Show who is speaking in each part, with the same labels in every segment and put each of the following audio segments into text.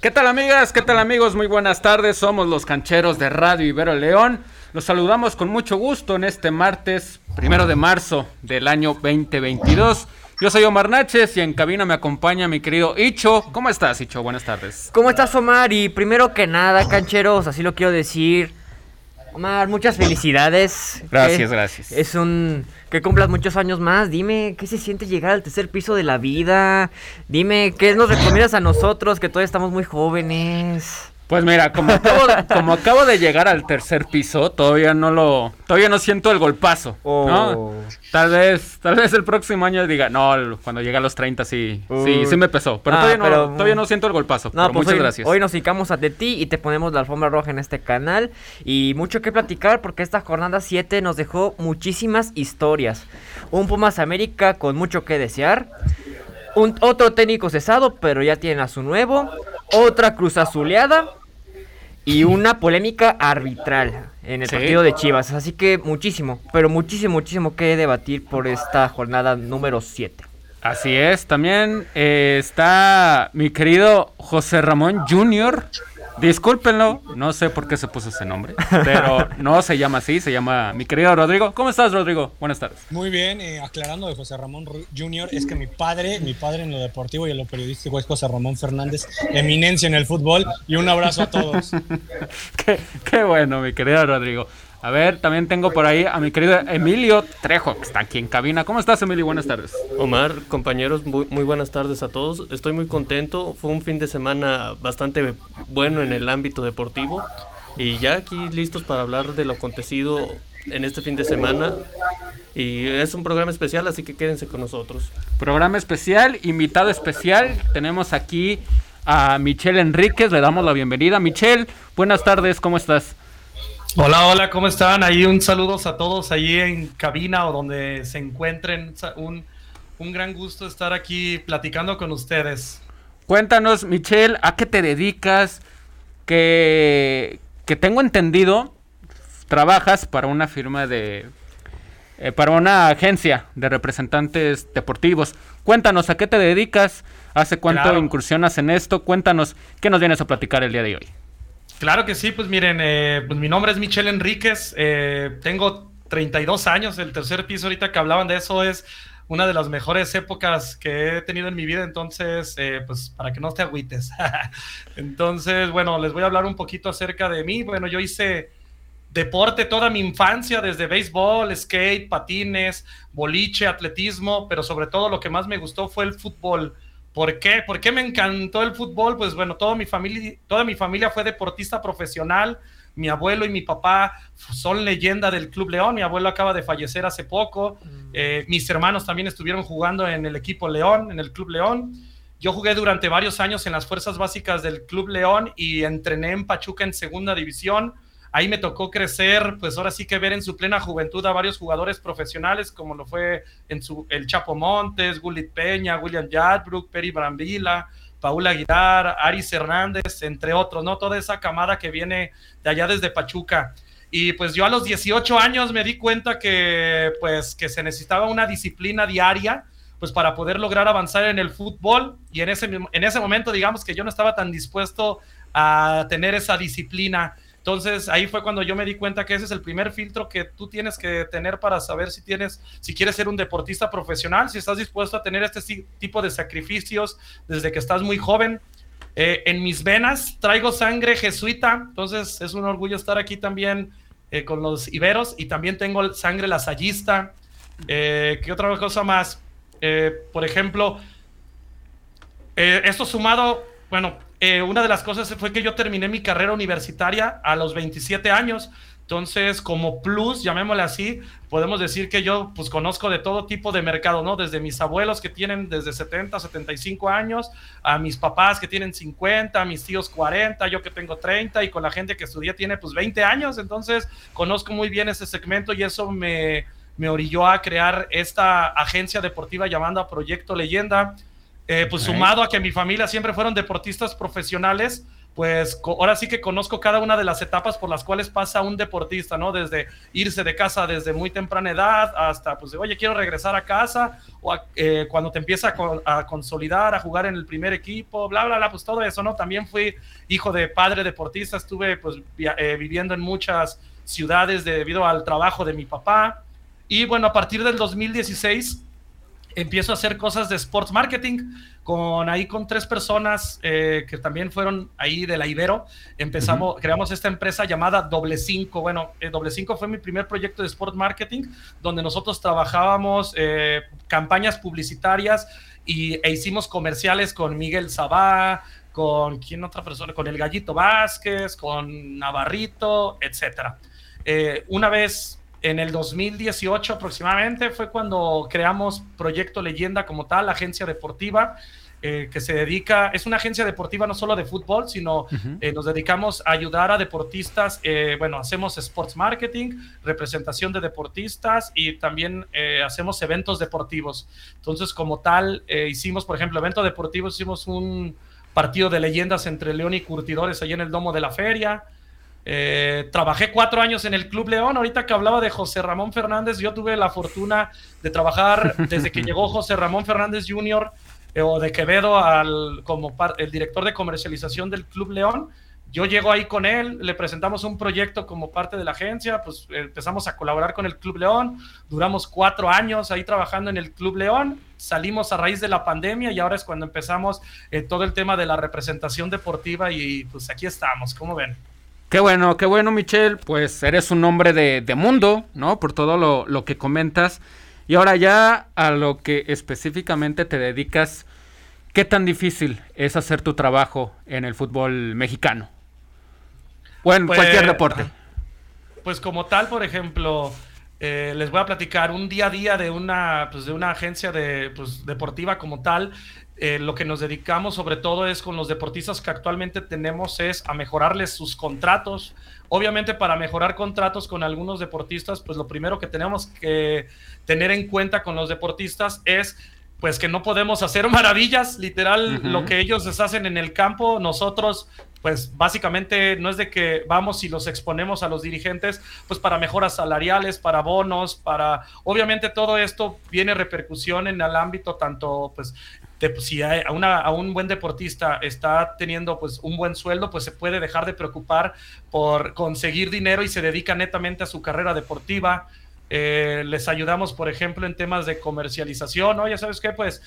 Speaker 1: ¿Qué tal amigas? ¿Qué tal amigos? Muy buenas tardes. Somos los cancheros de Radio Ibero León. Los saludamos con mucho gusto en este martes, primero de marzo del año 2022. Yo soy Omar Naches y en cabina me acompaña mi querido Icho. ¿Cómo estás, Icho? Buenas tardes.
Speaker 2: ¿Cómo estás, Omar? Y primero que nada, cancheros, así lo quiero decir. Omar, muchas felicidades.
Speaker 1: Gracias, gracias.
Speaker 2: Es un que cumplas muchos años más. Dime, ¿qué se siente llegar al tercer piso de la vida? Dime, ¿qué nos recomiendas a nosotros que todavía estamos muy jóvenes?
Speaker 1: Pues mira, como acabo, de, como acabo de llegar al tercer piso, todavía no lo, todavía no siento el golpazo, ¿no?
Speaker 2: Oh.
Speaker 1: Tal vez, tal vez el próximo año diga, no, cuando llegue a los 30 sí, sí, sí me pesó, pero,
Speaker 2: Ah,
Speaker 1: todavía, no,
Speaker 2: pero-
Speaker 1: todavía no siento el golpazo.
Speaker 2: No,
Speaker 1: pero
Speaker 2: pues
Speaker 1: muchas
Speaker 2: hoy,
Speaker 1: gracias.
Speaker 2: hoy nos dedicamos a de ti y te ponemos la alfombra roja en este canal. Y mucho que platicar porque esta jornada 7 nos dejó muchísimas historias. Un Pumas América con mucho que desear. Un, otro técnico cesado, pero ya tienen a su nuevo. Otra cruz azuleada. Y una polémica arbitral en el
Speaker 1: Sí.
Speaker 2: partido de Chivas. Así que muchísimo, pero muchísimo, muchísimo que debatir por esta jornada número 7.
Speaker 1: Así es, también eh, está mi querido José Ramón Jr. Discúlpenlo, no sé por qué se puso ese nombre, pero no se llama así, se llama mi querido Rodrigo. ¿Cómo estás, Rodrigo? Buenas tardes.
Speaker 3: Muy bien, eh, aclarando de José Ramón Jr., es que mi padre, mi padre en lo deportivo y en lo periodístico es José Ramón Fernández, eminencia en el fútbol, y un abrazo a todos.
Speaker 1: Qué, qué bueno, mi querido Rodrigo. A ver, también tengo por ahí a mi querido Emilio Trejo, que está aquí en cabina. ¿Cómo estás, Emilio? Buenas tardes.
Speaker 4: Omar, compañeros, muy, muy buenas tardes a todos. Estoy muy contento. Fue un fin de semana bastante bueno en el ámbito deportivo. Y ya aquí listos para hablar de lo acontecido en este fin de semana. Y es un programa especial, así que quédense con nosotros.
Speaker 1: Programa especial, invitado especial. Tenemos aquí a Michelle Enríquez, le damos la bienvenida. Michelle, buenas tardes, ¿cómo estás?
Speaker 5: Hola, hola, ¿cómo están? Ahí un saludos a todos ahí en cabina o donde se encuentren. Un, un gran gusto estar aquí platicando con ustedes.
Speaker 1: Cuéntanos, Michelle, ¿a qué te dedicas? Que, que tengo entendido, trabajas para una firma de... eh, para una agencia de representantes deportivos. Cuéntanos, ¿a qué te dedicas? ¿Hace cuánto
Speaker 5: Claro.
Speaker 1: incursionas en esto? Cuéntanos, ¿qué nos vienes a platicar el día de hoy?
Speaker 5: Claro que sí, pues miren, eh, pues mi nombre es Michelle Enríquez, eh, tengo 32 años, el tercer piso ahorita que hablaban de eso es una de las mejores épocas que he tenido en mi vida, entonces, eh, pues para que no te agüites. entonces, bueno, les voy a hablar un poquito acerca de mí. Bueno, yo hice deporte toda mi infancia, desde béisbol, skate, patines, boliche, atletismo, pero sobre todo lo que más me gustó fue el fútbol. ¿Por qué? ¿Por qué me encantó el fútbol? Pues bueno, toda mi familia, toda mi familia fue deportista profesional. Mi abuelo y mi papá son leyenda del Club León. Mi abuelo acaba de fallecer hace poco. Eh, mis hermanos también estuvieron jugando en el equipo León, en el Club León. Yo jugué durante varios años en las fuerzas básicas del Club León y entrené en Pachuca en segunda división. Ahí me tocó crecer, pues ahora sí que ver en su plena juventud a varios jugadores profesionales, como lo fue el Chapo Montes, Gulit Peña, William Yadbrook, Peri Brambila, Paul Aguilar, Aris Hernández, entre otros, ¿no? Toda esa camada que viene de allá desde Pachuca. Y pues yo a los 18 años me di cuenta que pues que se necesitaba una disciplina diaria pues para poder lograr avanzar en el fútbol y en ese, en ese momento digamos que yo no estaba tan dispuesto a tener esa disciplina. Entonces ahí fue cuando yo me di cuenta que ese es el primer filtro que tú tienes que tener para saber si tienes, si quieres ser un deportista profesional, si estás dispuesto a tener este tipo de sacrificios desde que estás muy joven. Eh, en mis venas traigo sangre jesuita, entonces es un orgullo estar aquí también eh, con los iberos y también tengo sangre lasallista. Eh, ¿Qué otra cosa más? Eh, por ejemplo, esto sumado, bueno, eh, una de las cosas fue que yo terminé mi carrera universitaria a los 27 años. Entonces, como plus, llamémosle así, podemos decir que yo pues conozco de todo tipo de mercado, ¿no? Desde mis abuelos que tienen desde 70, 75 años, a mis papás que tienen 50, a mis tíos 40, yo que tengo 30 y con la gente que estudié tiene pues 20 años. Entonces, conozco muy bien ese segmento y eso me, me orilló a crear esta agencia deportiva llamada Proyecto Leyenda. Eh, pues sumado a que mi familia siempre fueron deportistas profesionales, pues ahora sí que conozco cada una de las etapas por las cuales pasa un deportista, ¿no? Desde irse de casa desde muy temprana edad hasta, pues, oye, quiero regresar a casa, o eh, cuando te empieza a, consolidar, a jugar en el primer equipo, bla, bla, bla, pues todo eso, ¿no? También fui hijo de padre deportista, estuve, pues, eh, viviendo en muchas ciudades debido al trabajo de mi papá. Y bueno, a partir del 2016 empiezo a hacer cosas de sports marketing con ahí con tres personas eh, que también fueron ahí de la Ibero. Empezamos, creamos esta empresa llamada Doble Cinco. Bueno, eh, Doble Cinco fue mi primer proyecto de sports marketing, donde nosotros trabajábamos eh, campañas publicitarias y, e hicimos comerciales con Miguel Sabá, con quién otra persona, con el Gallito Vázquez, con Navarrito, etcétera. una vez en el 2018 aproximadamente fue cuando creamos Proyecto Leyenda como tal, agencia deportiva. Eh, que se dedica, es una agencia deportiva no solo de fútbol, sino eh, nos dedicamos a ayudar a deportistas, eh, bueno, hacemos sports marketing, representación de deportistas y también hacemos eventos deportivos. Entonces, como tal, hicimos, por ejemplo, evento deportivo, hicimos un partido de leyendas entre León y Curtidores ahí en el Domo de la Feria. Eh, trabajé cuatro años en el Club León. Ahorita que hablaba de José Ramón Fernández, yo tuve la fortuna de trabajar desde que llegó José Ramón Fernández Jr. Eh, o de Quevedo al, como el director de comercialización del Club León. Yo llego ahí con él, le presentamos un proyecto como parte de la agencia, pues empezamos a colaborar con el Club León, duramos cuatro años ahí trabajando en el Club León, salimos a raíz de la pandemia y ahora es cuando empezamos eh, todo el tema de la representación deportiva y pues aquí estamos, ¿cómo ven?
Speaker 1: Qué bueno, qué bueno, Michelle. Pues eres un hombre de, mundo, ¿no? Por todo lo, que comentas. Y ahora ya a lo que específicamente te dedicas, ¿qué tan difícil es hacer tu trabajo en el fútbol mexicano? O en cualquier pues, deporte.
Speaker 5: Pues como tal, por ejemplo, eh, les voy a platicar un día a día de una, pues de una agencia de, pues, deportiva como tal. Eh, lo que nos dedicamos sobre todo es con los deportistas que actualmente tenemos es a mejorarles sus contratos. Obviamente para mejorar contratos con algunos deportistas, pues lo primero que tenemos que tener en cuenta con los deportistas es pues que no podemos hacer maravillas, literal, lo que ellos les hacen en el campo, nosotros pues básicamente no es de que vamos y los exponemos a los dirigentes, pues para mejoras salariales, para bonos, para, obviamente todo esto viene repercusión en el ámbito tanto pues pues, si a, una, a, un buen deportista está teniendo pues un buen sueldo, pues se puede dejar de preocupar por conseguir dinero y se dedica netamente a su carrera deportiva. Eh, les ayudamos, por ejemplo, en temas de comercialización, ¿no? Ya sabes qué, pues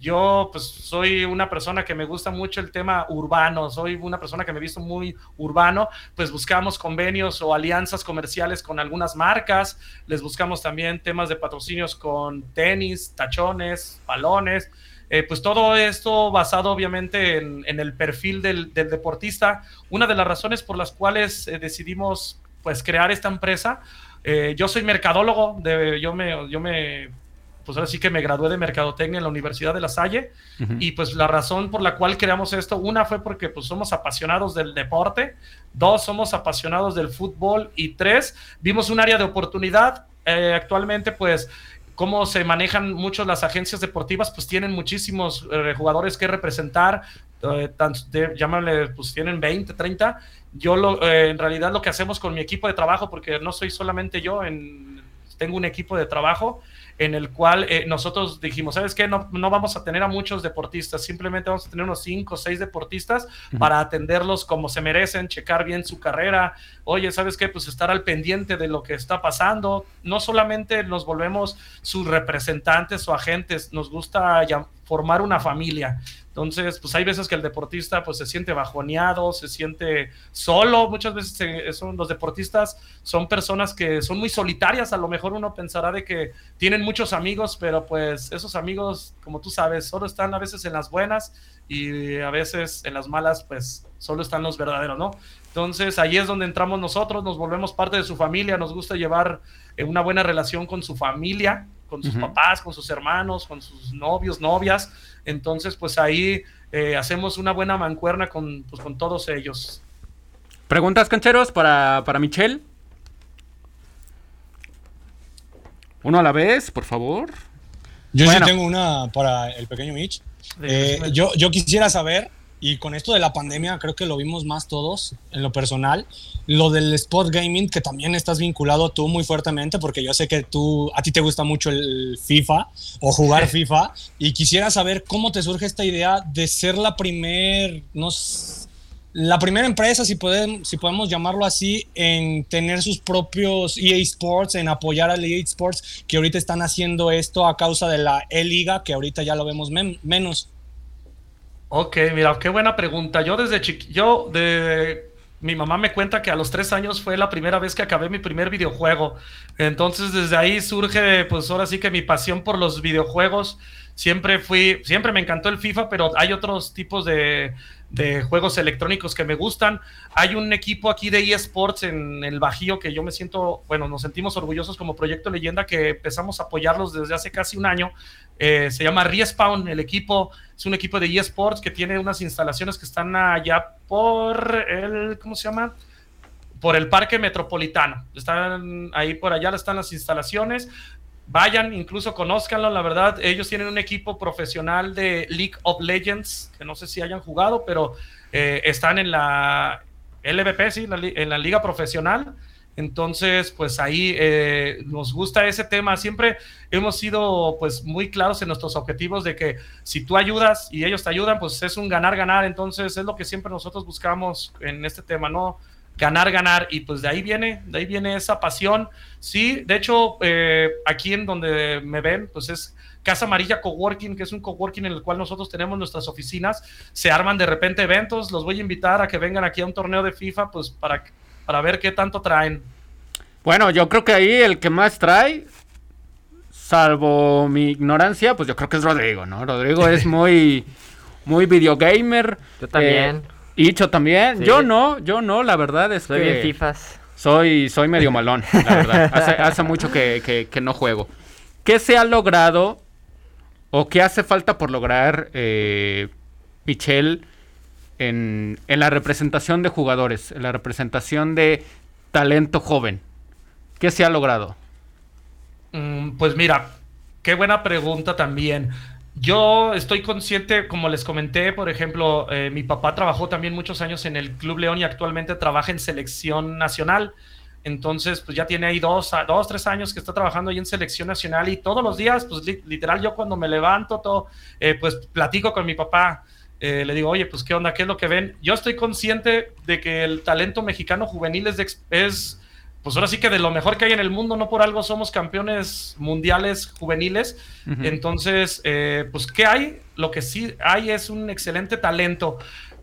Speaker 5: yo pues soy una persona que me gusta mucho el tema urbano, soy una persona que me he visto muy urbano, pues buscamos convenios o alianzas comerciales con algunas marcas, les buscamos también temas de patrocinios con tenis, tachones, balones, eh, pues todo esto basado obviamente en, el perfil del, deportista. Una de las razones por las cuales eh, decidimos pues crear esta empresa, eh, yo soy mercadólogo, de, yo, me, yo me, pues ahora sí que me gradué de mercadotecnia en la Universidad de La Salle y pues la razón por la cual creamos esto, una fue porque pues somos apasionados del deporte, dos somos apasionados del fútbol y tres vimos un área de oportunidad. actualmente pues cómo se manejan mucho las agencias deportivas, pues tienen muchísimos eh, jugadores que representar, eh, llámale, pues tienen 20, 30. Yo lo, eh, en realidad lo que hacemos con mi equipo de trabajo, porque no soy solamente yo, en, tengo un equipo de trabajo, en el cual eh, nosotros dijimos, ¿sabes qué? No, no, vamos a tener a muchos deportistas, simplemente vamos a tener unos cinco o seis deportistas para atenderlos como se merecen, checar bien su carrera. Oye, ¿sabes qué? Pues estar al pendiente de lo que está pasando. No solamente nos volvemos sus representantes o agentes, nos gusta ya formar una familia. Entonces, pues hay veces que el deportista pues se siente bajoneado, se siente solo. Muchas veces son, los deportistas son personas que son muy solitarias. A lo mejor uno pensará de que tienen muchos amigos, pero pues esos amigos, como tú sabes, solo están a veces en las buenas y a veces en las malas, pues solo están los verdaderos, ¿no? Entonces ahí es donde entramos nosotros, nos volvemos parte de su familia, nos gusta llevar eh, una buena relación con su familia, con sus papás, con sus hermanos, con sus novios, novias. Entonces, pues ahí eh, hacemos una buena mancuerna con, pues, con todos ellos.
Speaker 1: ¿Preguntas, cancheros, para, para Michelle? Uno a la vez, por favor.
Speaker 3: Yo sí tengo una para el pequeño Mitch. Eh, yo, yo quisiera saber y con esto de la pandemia creo que lo vimos más todos en lo personal. Lo del sport gaming, que también estás vinculado tú muy fuertemente, porque yo sé que tú, a ti te gusta mucho el FIFA o jugar FIFA, y quisiera saber cómo te surge esta idea de ser la primer, no la primera empresa, si si podemos llamarlo así, en tener sus propios EA Sports, en apoyar al EA Sports, que ahorita están haciendo esto a causa de la E-Liga, que ahorita ya lo vemos menos.
Speaker 5: Ok, mira, qué buena pregunta. Yo desde chiquillo, yo de mi mamá me cuenta que a los tres años fue la primera vez que acabé mi primer videojuego. Entonces desde ahí surge, pues ahora sí que mi pasión por los videojuegos. Siempre fui, siempre me encantó el FIFA, pero hay otros tipos de, de juegos electrónicos que me gustan. Hay un equipo aquí de eSports en el Bajío que yo me siento, bueno, nos sentimos orgullosos como Proyecto Leyenda que empezamos a apoyarlos desde hace casi un año. Eh, se llama Respawn, el equipo es un equipo de eSports que tiene unas instalaciones que están allá por el, ¿cómo se llama? Por el Parque Metropolitano. Están ahí por allá, están las instalaciones vayan, incluso conózcanlo, la verdad, ellos tienen un equipo profesional de League of Legends, que no sé si hayan jugado, pero eh, están en la LVP, sí, en la liga profesional. Entonces, pues ahí eh, nos gusta ese tema. Siempre hemos sido pues muy claros en nuestros objetivos de que si tú ayudas y ellos te ayudan, pues es un ganar-ganar. Entonces es lo que siempre nosotros buscamos en este tema, ¿no? Ganar, ganar, y pues de ahí viene, de ahí viene esa pasión. Sí, de hecho, eh, aquí en donde me ven, pues es Casa Amarilla Coworking, que es un coworking en el cual nosotros tenemos nuestras oficinas, se arman de repente eventos, los voy a invitar a que vengan aquí a un torneo de FIFA, pues para, para ver qué tanto traen.
Speaker 1: Bueno, yo creo que ahí el que más trae, salvo mi ignorancia, pues yo creo que es Rodrigo, ¿no? Rodrigo es muy, muy videogamer.
Speaker 2: Yo también.
Speaker 1: Eh, Hicho también. Yo no, yo no, la verdad es
Speaker 2: soy
Speaker 1: que.
Speaker 2: Bien fifas.
Speaker 1: Soy, soy medio malón, la verdad. Hace, mucho que, no juego. ¿Qué se ha logrado o qué hace falta por lograr, eh, Michelle, en, la representación de jugadores, en la representación de talento joven? ¿Qué se ha logrado?
Speaker 5: Mm, pues mira, qué buena pregunta también. Yo estoy consciente, como les comenté, por ejemplo, eh, mi papá trabajó también muchos años en el Club León y actualmente trabaja en selección nacional. Entonces, pues ya tiene ahí dos, dos, tres años que está trabajando ahí en selección nacional y todos los días, pues literal, yo cuando me levanto, todo, eh, pues platico con mi papá. Eh, le digo, oye, pues qué onda, qué es lo que ven. Yo estoy consciente de que el talento mexicano juvenil es, es pues ahora sí que de lo mejor que hay en el mundo, no por algo somos campeones mundiales juveniles. Entonces, eh, pues, ¿qué hay? Lo que sí hay es un excelente talento.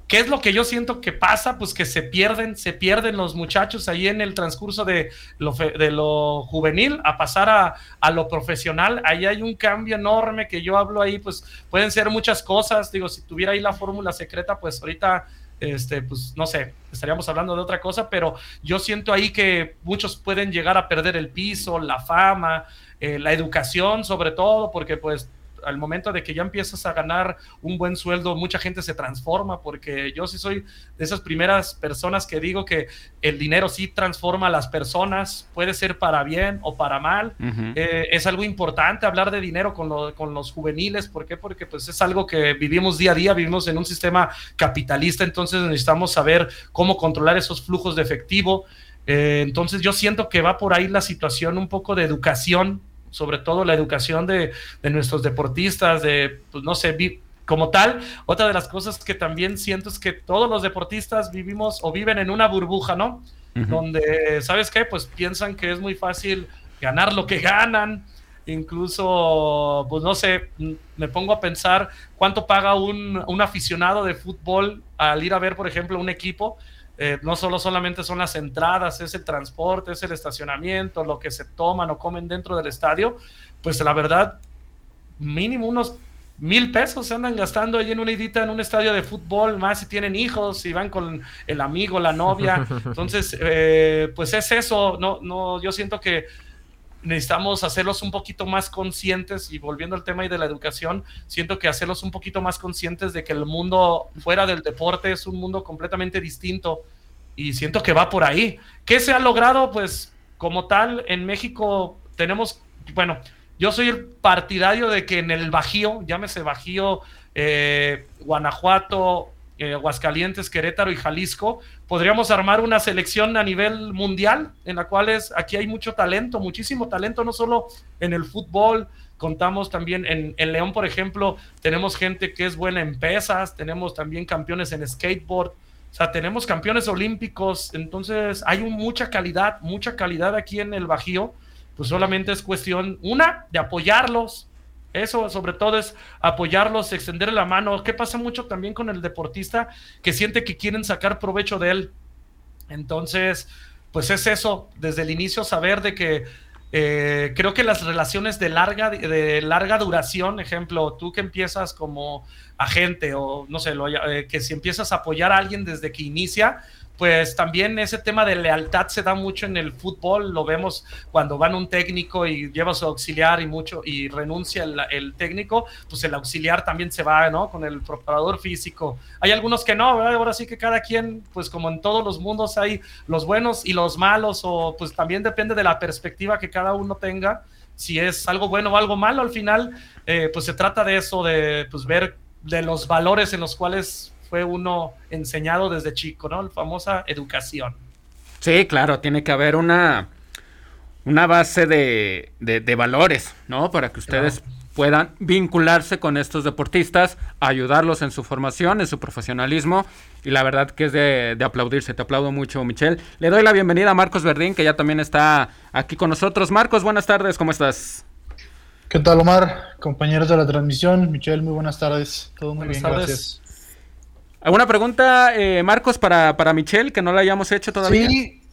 Speaker 5: ¿Qué es lo que yo siento que pasa? Pues que se pierden, se pierden los muchachos ahí en el transcurso de lo, de lo juvenil a pasar a, a, lo profesional. Ahí hay un cambio enorme que yo hablo ahí, pues pueden ser muchas cosas. Digo, si tuviera ahí la fórmula secreta, pues ahorita este, pues no sé, estaríamos hablando de otra cosa, pero yo siento ahí que muchos pueden llegar a perder el piso, la fama, eh, la educación sobre todo, porque pues al momento de que ya empiezas a ganar un buen sueldo, mucha gente se transforma, porque yo sí soy de esas primeras personas que digo que el dinero sí transforma a las personas, puede ser para bien o para mal. Eh, es algo importante hablar de dinero con, con los juveniles, ¿por qué? Porque pues es algo que vivimos día a día, vivimos en un sistema capitalista, entonces necesitamos saber cómo controlar esos flujos de efectivo. Eh, entonces yo siento que va por ahí la situación un poco de educación sobre todo la educación de, nuestros deportistas, de, pues no sé, como tal, otra de las cosas que también siento es que todos los deportistas vivimos o viven en una burbuja, ¿no? Donde, ¿sabes qué? Pues piensan que es muy fácil ganar lo que ganan. Incluso, pues no sé, me pongo a pensar cuánto paga un, un aficionado de fútbol al ir a ver, por ejemplo, un equipo eh, no solo solamente son las entradas, es el transporte, es el estacionamiento, lo que se toman o comen dentro del estadio, pues la verdad, mínimo unos mil pesos se andan gastando ahí en una idita en un estadio de fútbol, más si tienen hijos, si van con el amigo, la novia. Entonces, eh, pues es eso, no, no, yo siento que necesitamos hacerlos un poquito más conscientes y volviendo al tema de la educación, siento que hacerlos un poquito más conscientes de que el mundo fuera del deporte es un mundo completamente distinto y siento que va por ahí. ¿Qué se ha logrado? Pues como tal, en México tenemos, bueno, yo soy el partidario de que en el Bajío, llámese Bajío, eh, Guanajuato, eh, Aguascalientes, Querétaro y Jalisco, podríamos armar una selección a nivel mundial, en la cual es, aquí hay mucho talento, muchísimo talento, no solo en el fútbol, contamos también en, en León, por ejemplo, tenemos gente que es buena en pesas, tenemos también campeones en skateboard, o sea, tenemos campeones olímpicos, entonces hay mucha calidad, mucha calidad aquí en el Bajío, pues solamente es cuestión, una, de apoyarlos, eso sobre todo es apoyarlos, extender la mano. ¿Qué pasa mucho también con el deportista que siente que quieren sacar provecho de él? Entonces, pues es eso, desde el inicio saber de que eh, creo que las relaciones de larga, de larga duración, ejemplo, tú que empiezas como agente o no sé, lo, eh, que si empiezas a apoyar a alguien desde que inicia, pues también ese tema de lealtad se da mucho en el fútbol, lo vemos cuando van un técnico y lleva su auxiliar y mucho y renuncia el, técnico, pues el auxiliar también se va, ¿no? Con el preparador físico. Hay algunos que no, ¿verdad? Ahora sí que cada quien, pues como en todos los mundos hay los buenos y los malos, o pues también depende de la perspectiva que cada uno tenga, si es algo bueno o algo malo, al final, eh, pues se trata de eso, de pues ver de los valores en los cuales fue uno enseñado desde chico, ¿no? La famosa educación.
Speaker 1: Sí, claro, tiene que haber una, una base de, de, valores, ¿no? Para que ustedes puedan vincularse con estos deportistas, ayudarlos en su formación, en su profesionalismo. Y la verdad que es de, de, aplaudirse. Te aplaudo mucho, Michelle. Le doy la bienvenida a Marcos Verdín, que ya también está aquí con nosotros. Marcos, buenas tardes, ¿cómo estás?
Speaker 6: ¿Qué tal, Omar? Compañeros de la transmisión. Michelle, muy buenas tardes. Todo muy bien, gracias.
Speaker 1: ¿Alguna pregunta, eh, Marcos, para, para Michelle, que no la hayamos hecho todavía?
Speaker 6: Sí,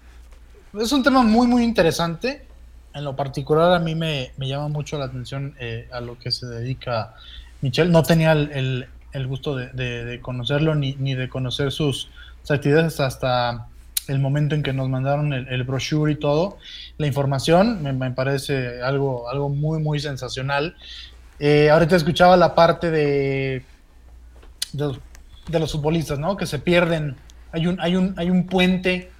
Speaker 6: es un tema muy, muy interesante. En lo particular, a mí me, llama mucho la atención eh, a lo que se dedica Michelle. No tenía el, gusto de, conocerlo ni, ni, de conocer sus, actividades hasta el momento en que nos mandaron el, brochure y todo. La información me, parece algo, algo muy, muy sensacional. Eh, ahorita escuchaba la parte de, de de los futbolistas, ¿no? Que se pierden. Hay un, hay un, hay un puente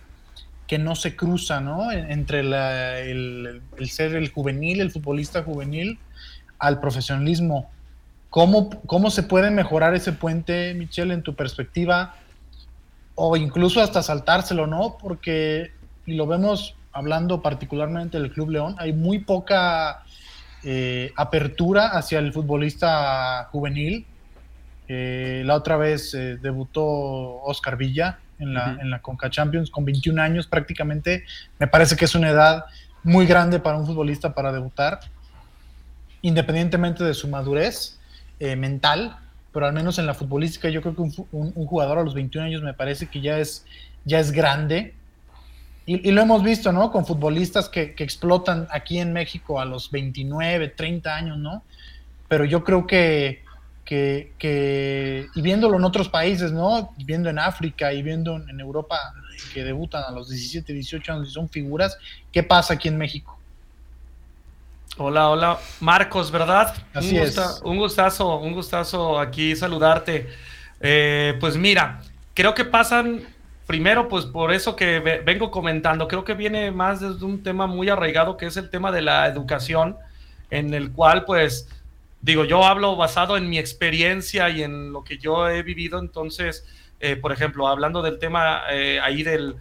Speaker 6: que no se cruza, ¿no? Entre el, ser el juvenil, el futbolista juvenil, al profesionalismo. ¿Cómo, ¿Cómo se puede mejorar ese puente, Michelle, en tu perspectiva? O incluso hasta saltárselo, ¿no? Porque, y lo vemos hablando particularmente del Club León, hay muy poca eh, apertura hacia el futbolista juvenil eh, la otra vez eh, debutó Oscar Villa en la, en la Conca Champions con 21 años prácticamente. Me parece que es una edad muy grande para un futbolista para debutar, independientemente de su madurez eh, mental, pero al menos en la futbolística yo creo que un, jugador a los 21 años me parece que ya es, ya es grande. Y, lo hemos visto, ¿no? Con futbolistas que, que, explotan aquí en México a los 29, 30 años, ¿no? Pero yo creo que que, y viéndolo en otros países, ¿no? Viendo en África y viendo en Europa que debutan a los 17, 18 años y son figuras, ¿qué pasa aquí en México?
Speaker 5: Hola, hola, Marcos, ¿verdad?
Speaker 6: Así
Speaker 5: un,
Speaker 6: es.
Speaker 5: un gustazo, un gustazo aquí saludarte. Eh, pues mira, creo que pasan primero, pues por eso que vengo comentando, creo que viene más desde un tema muy arraigado que es el tema de la educación, en el cual pues digo, yo hablo basado en mi experiencia y en lo que yo he vivido, entonces, eh, por ejemplo, hablando del tema eh, ahí del,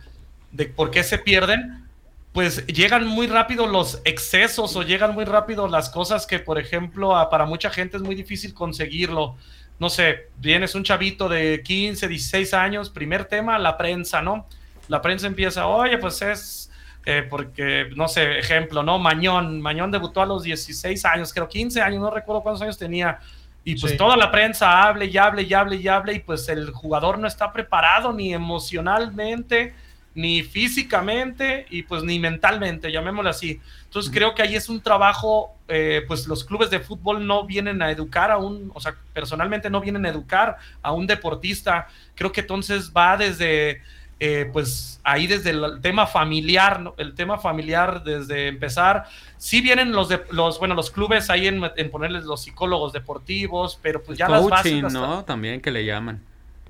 Speaker 5: de por qué se pierden, pues llegan muy rápido los excesos o llegan muy rápido las cosas que, por ejemplo, para mucha gente es muy difícil conseguirlo. No sé, vienes un chavito de 15, 16 años, primer tema, la prensa, ¿no? La prensa empieza, oye, pues es eh, porque, no sé, ejemplo, ¿no? Mañón, Mañón debutó a los 16 años, creo 15 años, no recuerdo cuántos años tenía. Y pues toda la prensa hable y hable y hable y hable y pues el jugador no está preparado ni emocionalmente, ni físicamente y pues ni mentalmente, llamémoslo así. Entonces creo que ahí es un trabajo, eh, pues los clubes de fútbol no vienen a educar a un, o sea, personalmente no vienen a educar a un deportista. Creo que entonces va desde eh, pues ahí desde el tema familiar, el tema familiar desde empezar, sí vienen los, de, los bueno, los clubes ahí en, ponerles los psicólogos deportivos, pero pues ya
Speaker 1: las bases... ¿no? También que le llaman.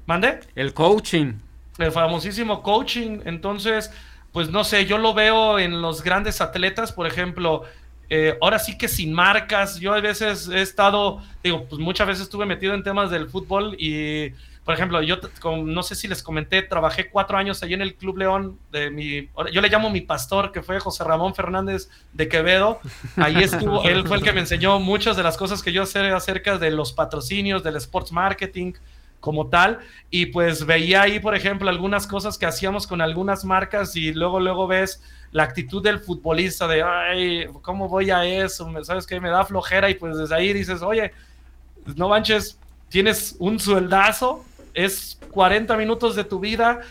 Speaker 5: ¿Mande?
Speaker 1: El coaching.
Speaker 5: El famosísimo coaching, entonces, pues no sé, yo lo veo en los grandes atletas, por ejemplo, eh, ahora sí que sin marcas, yo a veces he estado, digo, pues muchas veces estuve metido en temas del fútbol y por ejemplo, yo no sé si les comenté, trabajé cuatro años allí en el Club León de mi, yo le llamo mi pastor, que fue José Ramón Fernández de Quevedo. Ahí estuvo, él fue el que me enseñó muchas de las cosas que yo sé acerca de los patrocinios, del sports marketing como tal. Y pues veía ahí, por ejemplo, algunas cosas que hacíamos con algunas marcas y luego, luego ves la actitud del futbolista de, ay, ¿cómo voy a eso? ¿Sabes qué? Me da flojera y pues desde ahí dices, oye, no manches, tienes un sueldazo, es 40 minutos de tu vida,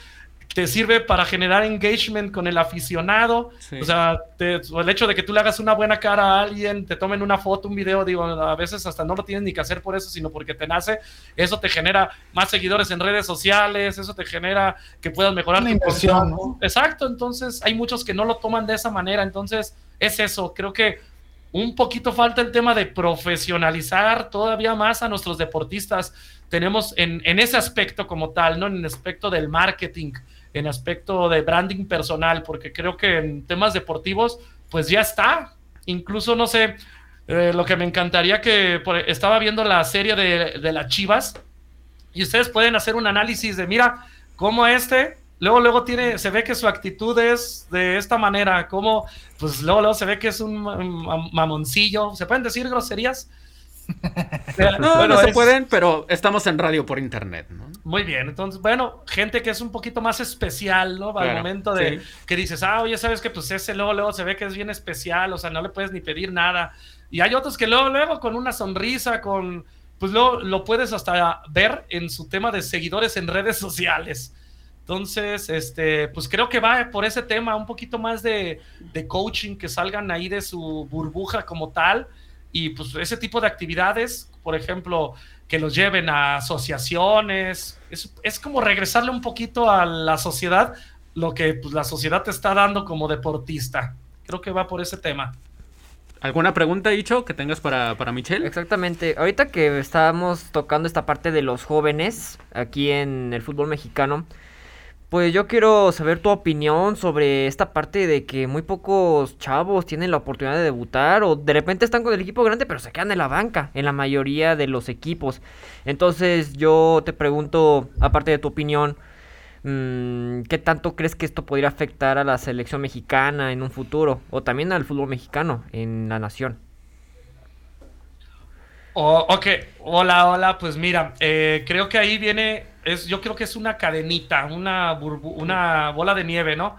Speaker 5: te sirve para generar engagement con el aficionado. O sea, el hecho de que tú le hagas una buena cara a alguien, te tomen una foto, un video, digo, a veces hasta no lo tienes ni que hacer por eso, sino porque te nace. Eso te genera más seguidores en redes sociales, eso te genera que puedas mejorar
Speaker 6: tu inversión. ¿no?
Speaker 5: Exacto, entonces hay muchos que no lo toman de esa manera. Entonces, es eso. Creo que un poquito falta el tema de profesionalizar todavía más a nuestros deportistas. Tenemos en, en ese aspecto como tal, ¿no? En el aspecto del marketing en aspecto de branding personal, porque creo que en temas deportivos, pues ya está. Incluso, no sé, eh, lo que me encantaría que estaba viendo la serie de, las Chivas y ustedes pueden hacer un análisis de, mira, cómo este luego, luego tiene, se ve que su actitud es de esta manera, como, pues luego, luego se ve que es un mamoncillo, ¿se pueden decir groserías?
Speaker 1: No, no se pueden, pero estamos en radio por internet, ¿no?
Speaker 5: Muy bien, entonces, bueno, gente que es un poquito más especial, ¿no? Al momento de que dices, ah, oye, sabes que pues ese luego, luego se ve que es bien especial, o sea, no le puedes ni pedir nada. Y hay otros que luego, luego con una sonrisa, con, pues luego lo puedes hasta ver en su tema de seguidores en redes sociales. Entonces, este, pues creo que va por ese tema, un poquito más de, de coaching, que salgan ahí de su burbuja como tal y pues ese tipo de actividades, por ejemplo, que los lleven a asociaciones, es, es como regresarle un poquito a la sociedad lo que pues, la sociedad te está dando como deportista. Creo que va por ese tema.
Speaker 1: ¿Alguna pregunta, Icho, que tengas para, para Michelle?
Speaker 2: Exactamente. Ahorita que estábamos tocando esta parte de los jóvenes aquí en el fútbol mexicano, pues yo quiero saber tu opinión sobre esta parte de que muy pocos chavos tienen la oportunidad de debutar o de repente están con el equipo grande pero se quedan en la banca en la mayoría de los equipos. Entonces yo te pregunto, aparte de tu opinión, mm, ¿qué tanto crees que esto podría afectar a la selección mexicana en un futuro o también al fútbol mexicano en la nación?
Speaker 5: Oh, ok, hola, hola, pues mira, eh, creo que ahí viene es, yo creo que es una cadenita, una, bola de nieve, ¿no?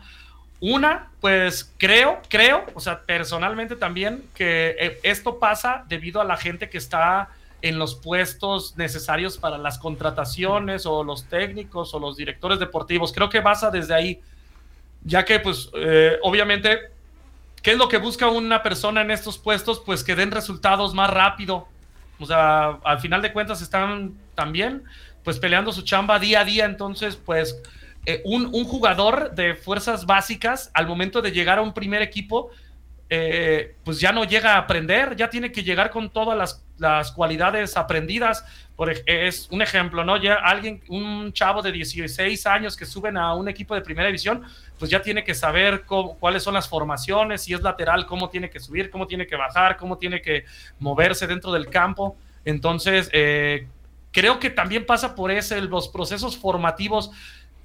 Speaker 5: Una, pues creo, creo, o sea, personalmente también, que eh, esto pasa debido a la gente que está en los puestos necesarios para las contrataciones o los técnicos o los directores deportivos. Creo que pasa desde ahí, ya que pues eh, obviamente, ¿qué es lo que busca una persona en estos puestos? Pues que den resultados más rápido. O sea, al final de cuentas están también pues peleando su chamba día a día, entonces pues eh, un, jugador de fuerzas básicas al momento de llegar a un primer equipo, eh, pues ya no llega a aprender, ya tiene que llegar con todas las, cualidades aprendidas. Por, es un ejemplo, ¿no? Ya alguien, un chavo de 16 años que suben a un equipo de primera división, pues ya tiene que saber cuáles son las formaciones, si es lateral, cómo tiene que subir, cómo tiene que bajar, cómo tiene que moverse dentro del campo. Entonces, eh, creo que también pasa por ese, los procesos formativos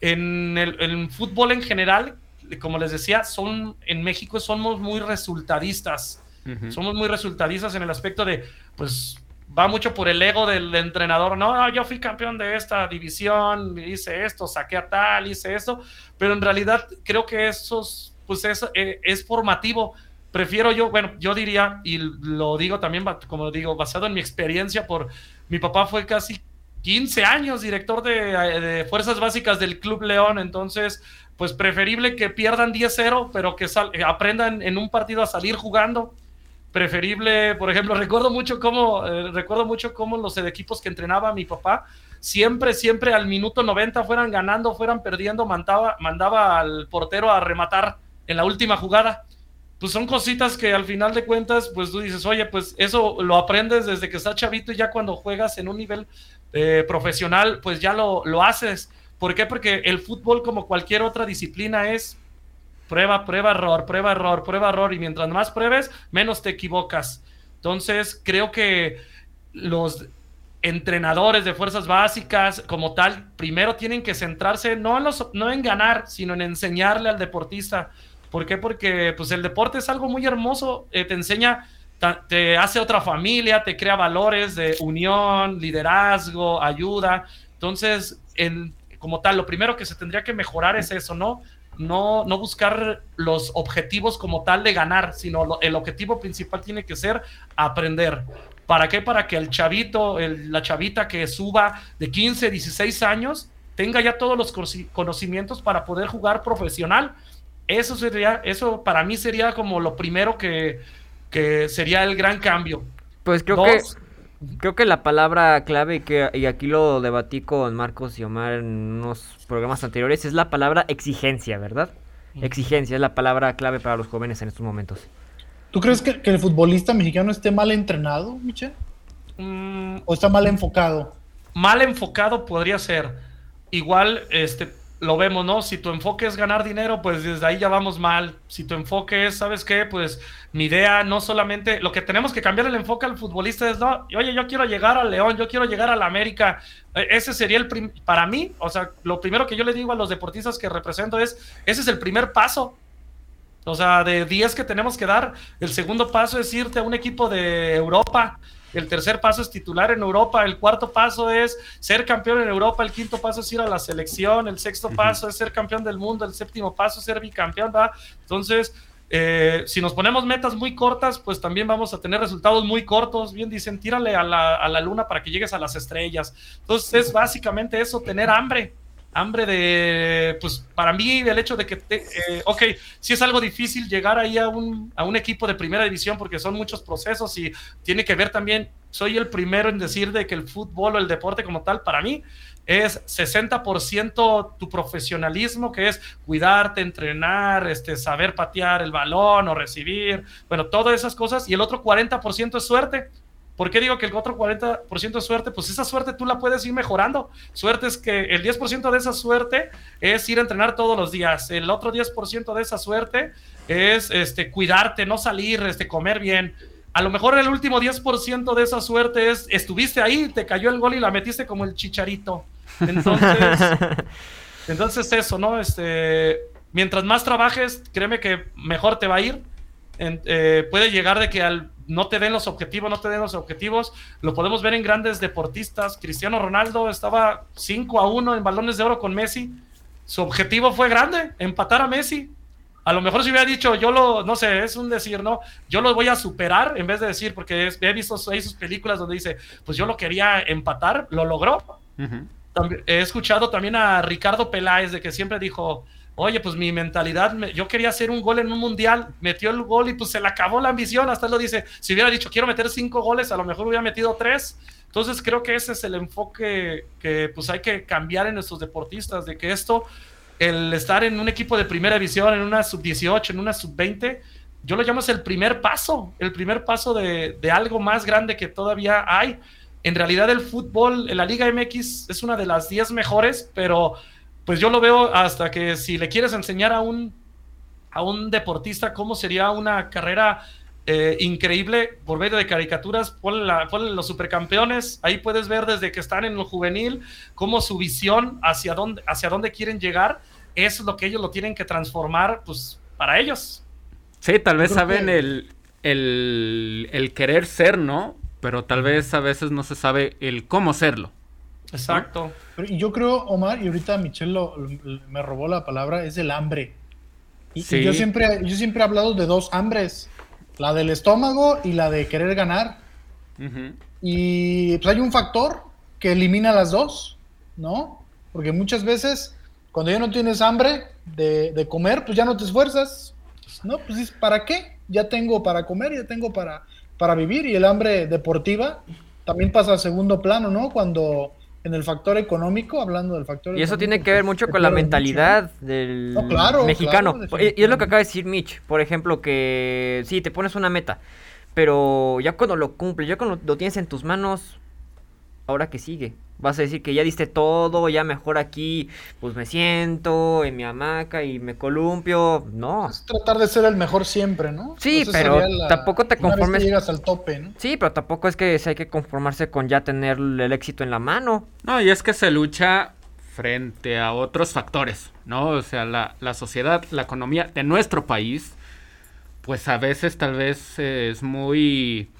Speaker 5: en el, fútbol en general, como les decía, son en México somos muy resultadistas. Somos muy resultadistas en el aspecto de, pues, va mucho por el ego del entrenador. No, yo fui campeón de esta división, hice esto, saqué a tal, hice esto, pero en realidad creo que esos, pues, es, eh, es formativo. Prefiero yo, bueno, yo diría, y lo digo también, como digo, basado en mi experiencia por mi papá fue casi 15 años director de, Fuerzas Básicas del Club León, entonces, pues preferible que pierdan 10-0, pero que aprendan en un partido a salir jugando. Preferible, por ejemplo, recuerdo mucho cómo, eh, recuerdo mucho cómo los equipos que entrenaba mi papá, siempre, siempre al minuto 90 fueran ganando, fueran perdiendo, mandaba, mandaba al portero a rematar en la última jugada pues son cositas que al final de cuentas, pues tú dices, oye, pues eso lo aprendes desde que estás chavito y ya cuando juegas en un nivel eh, profesional, pues ya lo, lo haces. ¿Por qué? Porque el fútbol, como cualquier otra disciplina, es prueba, prueba, error, prueba, error, prueba, error, y mientras más pruebes, menos te equivocas. Entonces, creo que los entrenadores de fuerzas básicas como tal, primero tienen que centrarse no en, los, no en ganar, sino en enseñarle al deportista. ¿Por qué? Porque pues, el deporte es algo muy hermoso, eh, te enseña, te hace otra familia, te crea valores de unión, liderazgo, ayuda. Entonces, en, como tal, lo primero que se tendría que mejorar es eso, ¿no? No, no buscar los objetivos como tal de ganar, sino el objetivo principal tiene que ser aprender. ¿Para qué? Para que el chavito, la chavita que suba de 15, 16 años, tenga ya todos los conocimientos para poder jugar profesional. Eso sería, eso para mí sería como lo primero que, que sería el gran cambio.
Speaker 2: Pues creo que creo que la palabra clave que y aquí lo debatí con Marcos y Omar en unos programas anteriores es la palabra exigencia, ¿verdad? Exigencia es la palabra clave para los jóvenes en estos momentos.
Speaker 6: ¿Tú crees que, el futbolista mexicano esté mal entrenado, Michel? Mm, ¿O está mal enfocado?
Speaker 5: Mal enfocado podría ser. Igual, este, lo vemos, ¿no? Si tu enfoque es ganar dinero, pues desde ahí ya vamos mal. Si tu enfoque es, ¿sabes qué? Pues mi idea no solamente, lo que tenemos que cambiar el enfoque al futbolista es, no, oye, yo quiero llegar al León, yo quiero llegar a la América. E, ese sería el, para mí, o sea, lo primero que yo le digo a los deportistas que represento es, ese es el primer paso. O sea, de 10 que tenemos que dar, el segundo paso es irte a un equipo de Europa. El tercer paso es titular en Europa. El cuarto paso es ser campeón en Europa. El quinto paso es ir a la selección. El sexto paso es ser campeón del mundo. El séptimo paso es ser bicampeón. ¿va? Entonces, eh, si nos ponemos metas muy cortas, pues también vamos a tener resultados muy cortos. Bien dicen, tírale a la, a la luna para que llegues a las estrellas. Entonces, es básicamente eso, tener hambre hambre de, pues para mí, del hecho de que, eh, ok, sí es algo difícil llegar ahí a un, a un equipo de primera división porque son muchos procesos y tiene que ver también, soy el primero en decir de que el fútbol o el deporte como tal, para mí, es 60% tu profesionalismo, que es cuidarte, entrenar, este, saber patear el balón o recibir, bueno, todas esas cosas, y el otro 40% es suerte ¿Por qué digo que el otro 40% es suerte? Pues esa suerte tú la puedes ir mejorando. Suerte es que el 10% de esa suerte es ir a entrenar todos los días. El otro 10% de esa suerte es este, cuidarte, no salir, este, comer bien. A lo mejor el último 10% de esa suerte es estuviste ahí, te cayó el gol y la metiste como el chicharito. Entonces, entonces eso, ¿no? Este, mientras más trabajes, créeme que mejor te va a ir. Eh, puede llegar de que al no te den los objetivos, no te den los objetivos. Lo podemos ver en grandes deportistas. Cristiano Ronaldo estaba 5 a 1 en balones de oro con Messi. Su objetivo fue grande, empatar a Messi. A lo mejor si hubiera dicho, yo lo, no sé, es un decir, ¿no? Yo lo voy a superar, en vez de decir, porque he visto ahí sus películas donde dice, pues yo lo quería empatar, lo logró. he escuchado también a Ricardo Peláez de que siempre dijo, Oye, pues mi mentalidad, yo quería hacer un gol en un mundial, metió el gol y pues se le acabó la ambición. Hasta él lo dice, si hubiera dicho quiero meter cinco goles, a lo mejor hubiera metido tres. Entonces creo que ese es el enfoque que pues hay que cambiar en nuestros deportistas, de que esto, el estar en un equipo de primera división, en una sub-18, en una sub-20, yo lo llamo es el primer paso, el primer paso de, de algo más grande que todavía hay. En realidad el fútbol, en la Liga MX es una de las 10 mejores, pero pues yo lo veo hasta que si le quieres enseñar a un, a un deportista cómo sería una carrera eh, increíble por medio de caricaturas, ponle, los supercampeones, ahí puedes ver desde que están en lo juvenil, cómo su visión hacia dónde, hacia dónde quieren llegar, eso es lo que ellos lo tienen que transformar, pues, para ellos.
Speaker 1: Sí, tal vez saben el, el, el querer ser, ¿no? Pero tal vez a veces no se sabe el cómo serlo.
Speaker 5: Exacto.
Speaker 6: Y yo creo, Omar, y ahorita Michelle me robó la palabra, es el hambre. Y, yo, siempre, yo siempre he hablado de dos hambres, la del estómago y la de querer ganar. Y pues hay un factor que elimina las dos, ¿no? Porque muchas veces cuando ya no tienes hambre de, de comer, pues ya no te esfuerzas, ¿no? Pues ¿para qué? Ya tengo para comer, ya tengo para, para vivir y el hambre deportiva también pasa a segundo plano, ¿no? Cuando en el factor económico, hablando del factor
Speaker 2: Y eso tiene que ver mucho con la mentalidad del mexicano. y es lo que acaba de decir Mitch, por ejemplo, que sí, te pones una meta, pero ya cuando lo cumples, ya cuando lo tienes en tus manos, ¿ahora qué sigue? Vas a decir que ya diste todo, ya mejor aquí, pues me siento en mi hamaca y me columpio. No.
Speaker 6: Es tratar de ser el mejor siempre, ¿no?
Speaker 2: Sí, pero
Speaker 6: la-
Speaker 2: tampoco te
Speaker 6: una vez que
Speaker 2: conformes.
Speaker 6: llegas al tope, ¿no?
Speaker 2: Sí, pero tampoco es que se hay que conformarse con ya tener el éxito en la mano.
Speaker 1: No, y es que se lucha frente a otros factores, ¿no? O sea, la, la sociedad, la economía de nuestro país, pues a veces tal vez eh, es muy,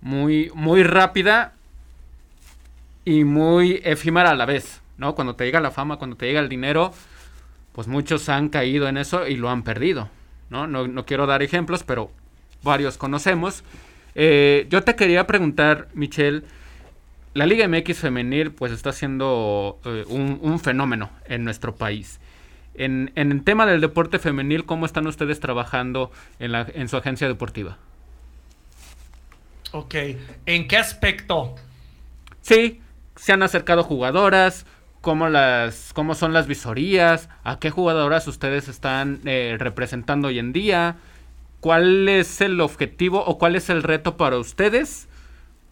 Speaker 1: muy, muy rápida y muy efímera a la vez, ¿no? Cuando te llega la fama, cuando te llega el dinero, pues muchos han caído en eso y lo han perdido, ¿no? No, no quiero dar ejemplos, pero varios conocemos. Eh, yo te quería preguntar, Michelle, la Liga MX femenil pues está siendo eh, un, un fenómeno en nuestro país. En, en el tema del deporte femenil, ¿cómo están ustedes trabajando en, la, en su agencia deportiva?
Speaker 5: Ok, ¿en qué aspecto?
Speaker 1: Sí, se han acercado jugadoras, cómo, las, cómo son las visorías, a qué jugadoras ustedes están eh, representando hoy en día, cuál es el objetivo o cuál es el reto para ustedes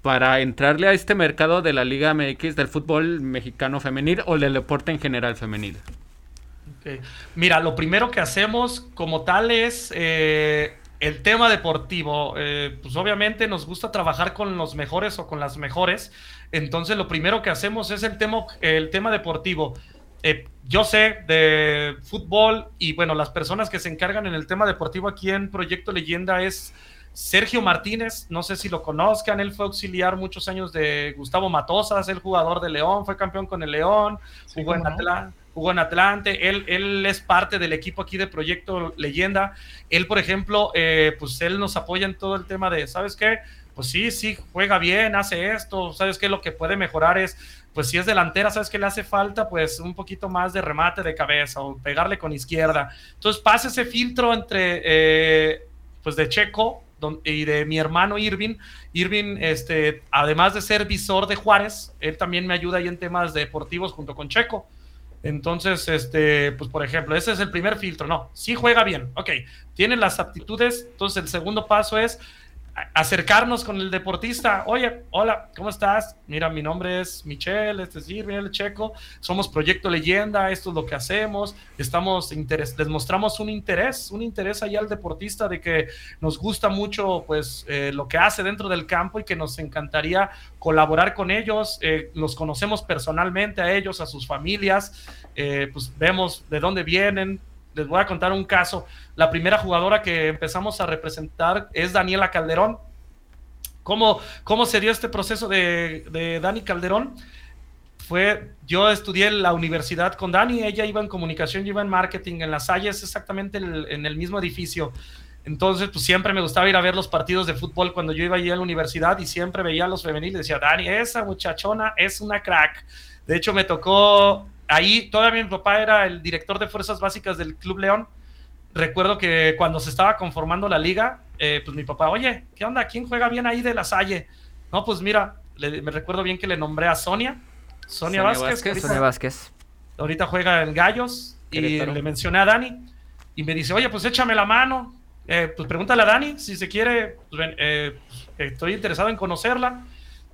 Speaker 1: para entrarle a este mercado de la Liga MX del fútbol mexicano femenil o del deporte en general femenil.
Speaker 5: Mira, lo primero que hacemos como tal es eh, el tema deportivo. Eh, pues obviamente nos gusta trabajar con los mejores o con las mejores. Entonces lo primero que hacemos es el tema, el tema deportivo. Eh, yo sé de fútbol y bueno, las personas que se encargan en el tema deportivo aquí en Proyecto Leyenda es Sergio Martínez, no sé si lo conozcan, él fue auxiliar muchos años de Gustavo Matosas, el jugador de León, fue campeón con el León,
Speaker 6: Sí,
Speaker 5: jugó, en
Speaker 6: cómo no.
Speaker 5: Atla- jugó en Atlante, él, él es parte del equipo aquí de Proyecto Leyenda, él por ejemplo, eh, pues él nos apoya en todo el tema de, ¿sabes qué? Pues sí, sí, juega bien, hace esto, ¿sabes qué? Lo que puede mejorar es, pues si es delantera, ¿sabes qué le hace falta? Pues un poquito más de remate de cabeza o pegarle con izquierda. Entonces pasa ese filtro entre, eh, pues de Checo y de mi hermano Irving. Irving, este, además de ser visor de Juárez, él también me ayuda ahí en temas deportivos junto con Checo. Entonces, este, pues por ejemplo, ese es el primer filtro. No, sí juega bien, ok, tiene las aptitudes. Entonces, el segundo paso es acercarnos con el deportista. Oye, hola, ¿cómo estás? Mira, mi nombre es Michelle, este es Irving, el Checo. Somos Proyecto Leyenda, esto es lo que hacemos. Estamos interes les mostramos un interés, un interés ahí al deportista de que nos gusta mucho, pues, eh, lo que hace dentro del campo y que nos encantaría colaborar con ellos. Eh, los conocemos personalmente a ellos, a sus familias. Eh, pues vemos de dónde vienen. Les voy a contar un caso. La primera jugadora que empezamos a representar es Daniela Calderón. ¿Cómo, cómo se dio este proceso de, Dani Calderón? Fue, yo estudié en la universidad con Dani, ella iba en comunicación, yo iba en marketing, en las Salles, exactamente en el mismo edificio. Entonces, pues siempre me gustaba ir a ver los partidos de fútbol cuando yo iba allí a la universidad y siempre veía a los femeniles decía, Dani, esa muchachona es una crack. De hecho, me tocó ahí, todavía mi papá era el director de fuerzas básicas del Club León. Recuerdo que cuando se estaba conformando la liga, eh, pues mi papá, oye, ¿qué onda? ¿Quién juega bien ahí de la Salle? No, pues mira, le- me recuerdo bien que le nombré a Sonia, Sonia,
Speaker 1: Sonia
Speaker 5: Vázquez,
Speaker 1: Vázquez.
Speaker 5: que ahorita-
Speaker 2: Sonia Vázquez.
Speaker 5: ahorita juega en Gallos y
Speaker 1: Querétaro.
Speaker 5: le mencioné a Dani y me dice, oye, pues échame la mano, Eh, pues pregúntale a Dani si se quiere, pues, ven, eh, estoy interesado en conocerla.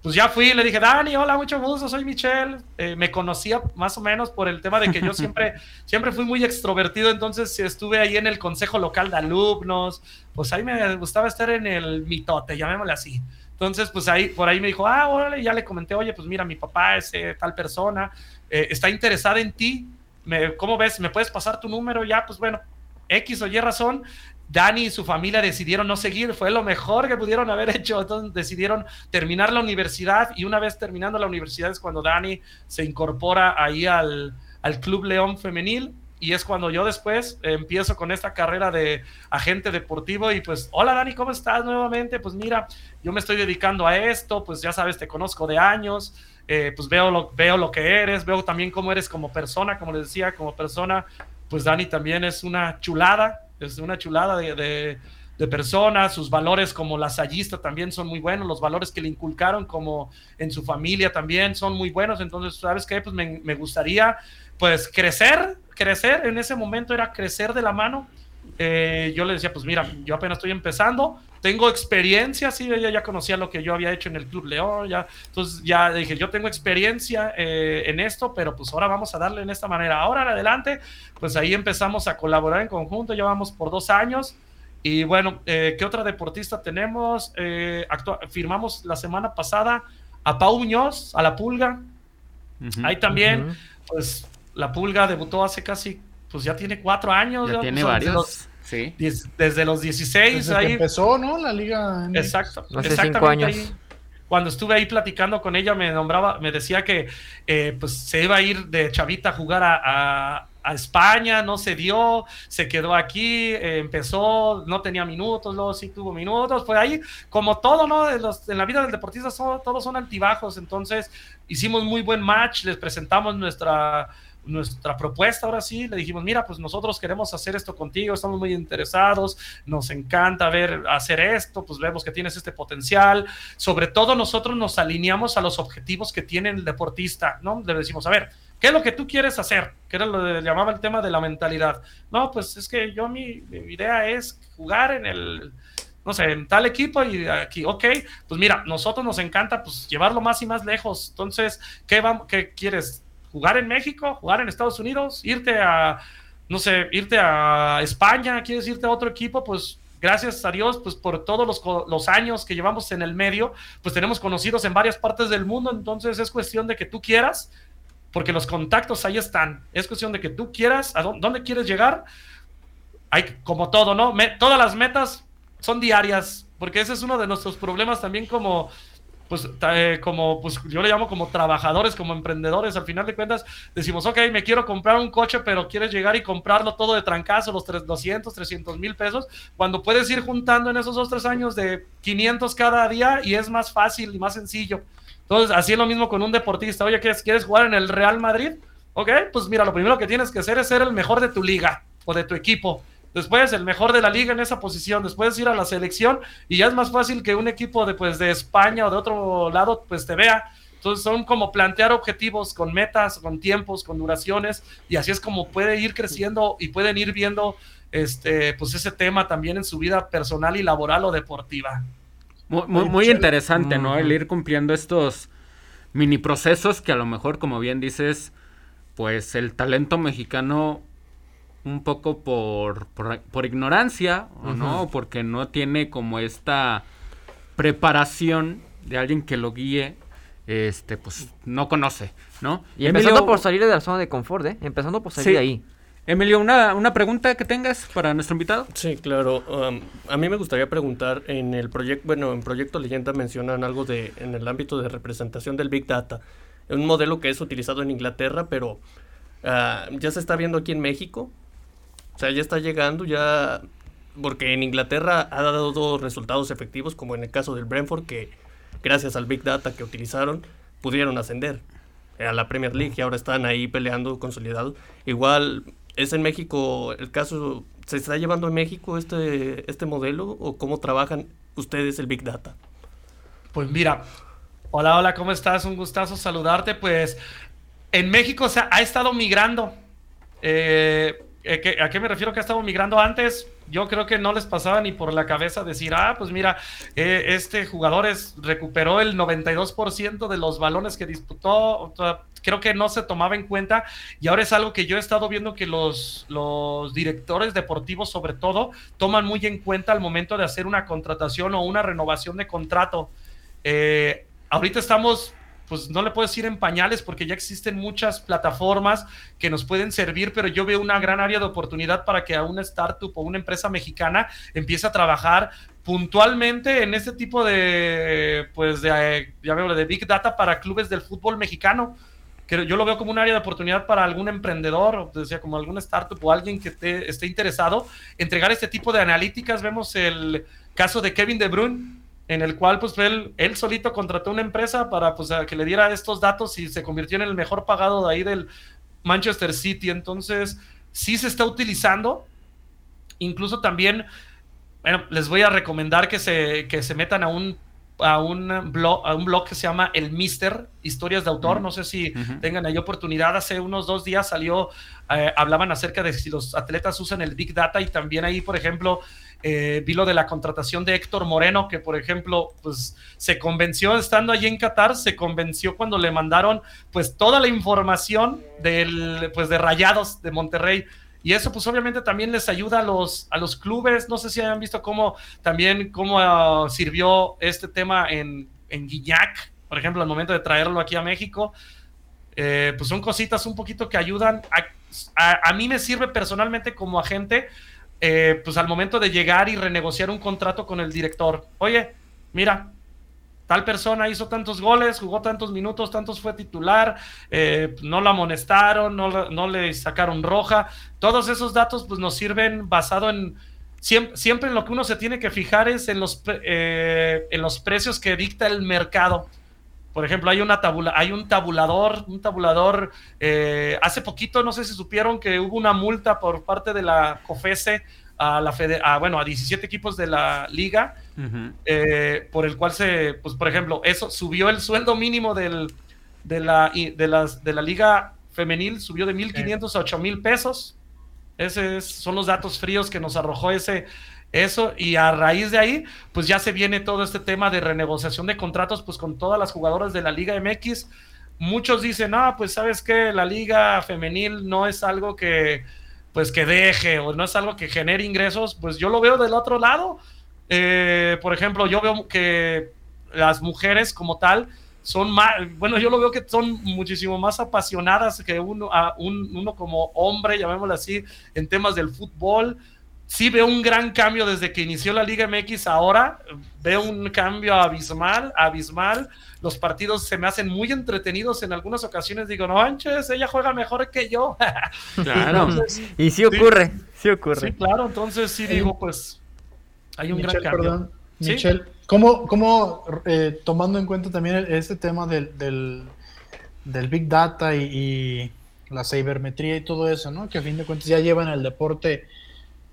Speaker 5: Pues ya fui, le dije, Dani, hola, mucho gusto, soy Michelle. Eh, me conocía más o menos por el tema de que yo siempre, siempre fui muy extrovertido, entonces estuve ahí en el consejo local de alumnos, pues ahí me gustaba estar en el mitote, llamémosle así. Entonces, pues ahí, por ahí me dijo, ah, órale, y ya le comenté, oye, pues mira, mi papá es eh, tal persona, eh, está interesada en ti, me, ¿cómo ves? ¿Me puedes pasar tu número? Ya, pues bueno, X o Y razón, Dani y su familia decidieron no seguir, fue lo mejor que pudieron haber hecho, decidieron terminar la universidad y una vez terminando la universidad es cuando Dani se incorpora ahí al, al Club León Femenil y es cuando yo después empiezo con esta carrera de agente deportivo y pues, hola Dani, ¿cómo estás nuevamente? Pues mira, yo me estoy dedicando a esto, pues ya sabes, te conozco de años, eh, pues veo lo, veo lo que eres, veo también cómo eres como persona, como les decía, como persona, pues Dani también es una chulada, es una chulada de, de, de persona, sus valores como lasallista también son muy buenos, los valores que le inculcaron como en su familia también son muy buenos, entonces, ¿sabes qué? Pues me, me gustaría pues crecer, crecer, en ese momento era crecer de la mano. Eh, yo le decía, pues mira, yo apenas estoy empezando, tengo experiencia, sí, ella ya conocía lo que yo había hecho en el Club León, ya, entonces ya dije, yo tengo experiencia eh, en esto, pero pues ahora vamos a darle en esta manera. Ahora en adelante, pues ahí empezamos a colaborar en conjunto, llevamos por dos años. Y bueno, eh, ¿qué otra deportista tenemos? Eh, firmamos la semana pasada a Pau Muñoz, a la Pulga. Ahí también, pues la Pulga debutó hace casi, pues ya tiene cuatro años.
Speaker 1: Ya tiene varios. Sí.
Speaker 5: Desde los 16 ahí.
Speaker 6: empezó, ¿no? La liga.
Speaker 5: Exacto.
Speaker 2: Hace cinco años.
Speaker 5: cuando estuve ahí platicando con ella, me nombraba, me decía que eh, pues se iba a ir de chavita a jugar a, España, no se dio, se quedó aquí, eh, empezó, no tenía minutos, luego sí tuvo minutos, fue ahí, como todo, ¿no? En, en la vida del deportista todos son altibajos, entonces hicimos muy buen match, les presentamos nuestra nuestra propuesta ahora sí, le dijimos, mira, pues nosotros queremos hacer esto contigo, estamos muy interesados, nos encanta ver hacer esto, pues vemos que tienes este potencial, sobre todo nosotros nos alineamos a los objetivos que tiene el deportista, ¿no? Le decimos, a ver, ¿qué es lo que tú quieres hacer? Que era lo que llamaba el tema de la mentalidad. No, pues es que yo mi, idea es jugar en el no sé, en tal equipo y aquí, ok, pues mira, nosotros nos encanta pues llevarlo más y más lejos. Entonces, ¿qué, vamos, qué quieres? Jugar en México, jugar en Estados Unidos, irte a, no sé, irte a España, quieres irte a otro equipo, pues gracias a Dios, pues por todos los, los, años que llevamos en el medio, pues tenemos conocidos en varias partes del mundo, entonces es cuestión de que tú quieras, porque los contactos ahí están, es cuestión de que tú quieras, a dónde, quieres llegar, hay como todo, ¿no? todas las metas son diarias, porque ese es uno de nuestros problemas también como pues eh, como pues yo le llamo como trabajadores, como emprendedores, al final de cuentas decimos, ok, me quiero comprar un coche, pero quieres llegar y comprarlo todo de trancazo, los 200, 300 mil pesos, cuando puedes ir juntando en esos dos, tres años de 500 cada día y es más fácil y más sencillo. Entonces, así es lo mismo con un deportista. Oye, ¿quieres, ¿quieres jugar en el Real Madrid? Ok, pues mira, lo primero que tienes que hacer es ser el mejor de tu liga o de tu equipo después el mejor de la liga en esa posición, después ir a la selección y ya es más fácil que un equipo de, pues, de España o de otro lado pues te vea. Entonces son como plantear objetivos con metas, con tiempos, con duraciones y así es como puede ir creciendo y pueden ir viendo este pues ese tema también en su vida personal y laboral o deportiva.
Speaker 1: Muy, muy, interesante, ¿no? El ir cumpliendo estos mini procesos que a lo mejor, como bien dices, pues el talento mexicano un poco por, por, ignorancia, o no, porque no tiene como esta preparación de alguien que lo guíe, este, pues no conoce, ¿no?
Speaker 2: Y empezando por salir de la zona de confort, ¿eh? Empezando por salir de ahí.
Speaker 1: Emilio, una, una pregunta que tengas para nuestro invitado.
Speaker 4: Sí, claro. Um, a mí me gustaría preguntar, en el proyecto, bueno, en Proyecto Leyenda mencionan algo de, en el ámbito de representación del Big Data, un modelo que es utilizado en Inglaterra, pero ah, ya se está viendo aquí en México. O sea, ya está llegando, ya. Porque en Inglaterra ha dado dos resultados efectivos, como en el caso del Brentford, que gracias al Big Data que utilizaron, pudieron ascender a la Premier League y ahora están ahí peleando consolidados. Igual es en México el caso, ¿se está llevando en México este, este modelo o cómo trabajan ustedes el Big Data?
Speaker 5: Pues mira, hola, hola, ¿cómo estás? Un gustazo saludarte. Pues en México se ha estado migrando. Eh, ¿A qué me refiero que ha estado migrando antes? Yo creo que no les pasaba ni por la cabeza decir, ah, pues mira, eh, este jugador es, recuperó el 92% de los balones que disputó. creo que no se tomaba en cuenta y ahora es algo que yo he estado viendo que los, los directores deportivos sobre todo toman muy en cuenta al momento de hacer una contratación o una renovación de contrato. Eh, ahorita estamos pues no le puedo decir en pañales porque ya existen muchas plataformas que nos pueden servir, pero yo veo una gran área de oportunidad para que a una startup o una empresa mexicana empiece a trabajar puntualmente en este tipo de, pues, de, ya veo, de Big Data para clubes del fútbol mexicano. Que yo lo veo como un área de oportunidad para algún emprendedor, o decía, como alguna startup o alguien que esté interesado, entregar este tipo de analíticas. Vemos el caso de Kevin De Bruyne, en el cual pues él, él solito contrató una empresa para pues que le diera estos datos y se convirtió en el mejor pagado de ahí del Manchester City. Entonces, sí se está utilizando. Incluso también, bueno, les voy a recomendar que se, que se metan a un a un blog, a un blog que se llama El Mister, Historias de Autor. No sé si
Speaker 1: Ujú.
Speaker 5: tengan ahí oportunidad. Hace unos dos días salió, eh, hablaban acerca de si los atletas usan el Big Data y también ahí, por ejemplo, eh, vi lo de la contratación de Héctor Moreno, que por ejemplo, pues se convenció estando allí en Qatar, se convenció cuando le mandaron pues toda la información del, pues de Rayados de Monterrey. Y eso pues obviamente también les ayuda a los, a los clubes. No sé si hayan visto cómo también cómo ah, sirvió este tema en, en Guiñac, por ejemplo, al momento de traerlo aquí a México. Eh, pues son cositas un poquito que ayudan. A, a- a mí me sirve personalmente como agente, eh, pues al momento de llegar y renegociar un contrato con el director. Oye, mira, tal persona hizo tantos goles, jugó tantos minutos, tantos fue titular, eh, no la amonestaron, no, le sacaron roja. Todos esos datos pues nos sirven basado en... Siempre, siempre en lo que uno se tiene que fijar es en los, eh, en los precios que dicta el mercado. Por ejemplo, hay una tabula, hay un tabulador, un tabulador. eh, hace poquito, no sé si supieron que hubo una multa por parte de la COFESE a la fede- a, bueno, a 17 equipos de la liga, eh, por el cual se, pues, por ejemplo, eso subió el sueldo mínimo del, de, la, y- de, las, de la liga femenil, subió de 1.500 a 8.000 pesos. Esos son los datos fríos que nos arrojó ese, eso, y a raíz de ahí, pues ya se viene todo este tema de renegociación de contratos, pues con todas las jugadoras de la Liga MX. Muchos dicen, ah, pues sabes que la liga femenil no es algo que, pues que deje o no es algo que genere ingresos, pues yo lo veo del otro lado. Eh, por ejemplo, yo veo que las mujeres como tal son más, bueno, yo lo veo que son muchísimo más apasionadas que uno, a un- uno como hombre, llamémoslo así, en temas del fútbol. Sí veo un gran cambio desde que inició la Liga MX ahora, veo un cambio abismal, abismal. Los partidos se me hacen muy entretenidos en algunas ocasiones. Digo, no manches, ella juega mejor que yo.
Speaker 1: Claro.
Speaker 5: Entonces,
Speaker 2: Y sí ocurre, sí ocurre.
Speaker 5: sí, claro, entonces sí digo, pues hay un
Speaker 6: Michelle,
Speaker 5: gran cambio.
Speaker 6: perdón,
Speaker 5: Sí.
Speaker 6: Michelle, ¿cómo, cómo, eh, tomando en cuenta también este tema del, del, del Big Data y, y la cibermetría y todo eso, ¿no? Que a fin de cuentas ya llevan el deporte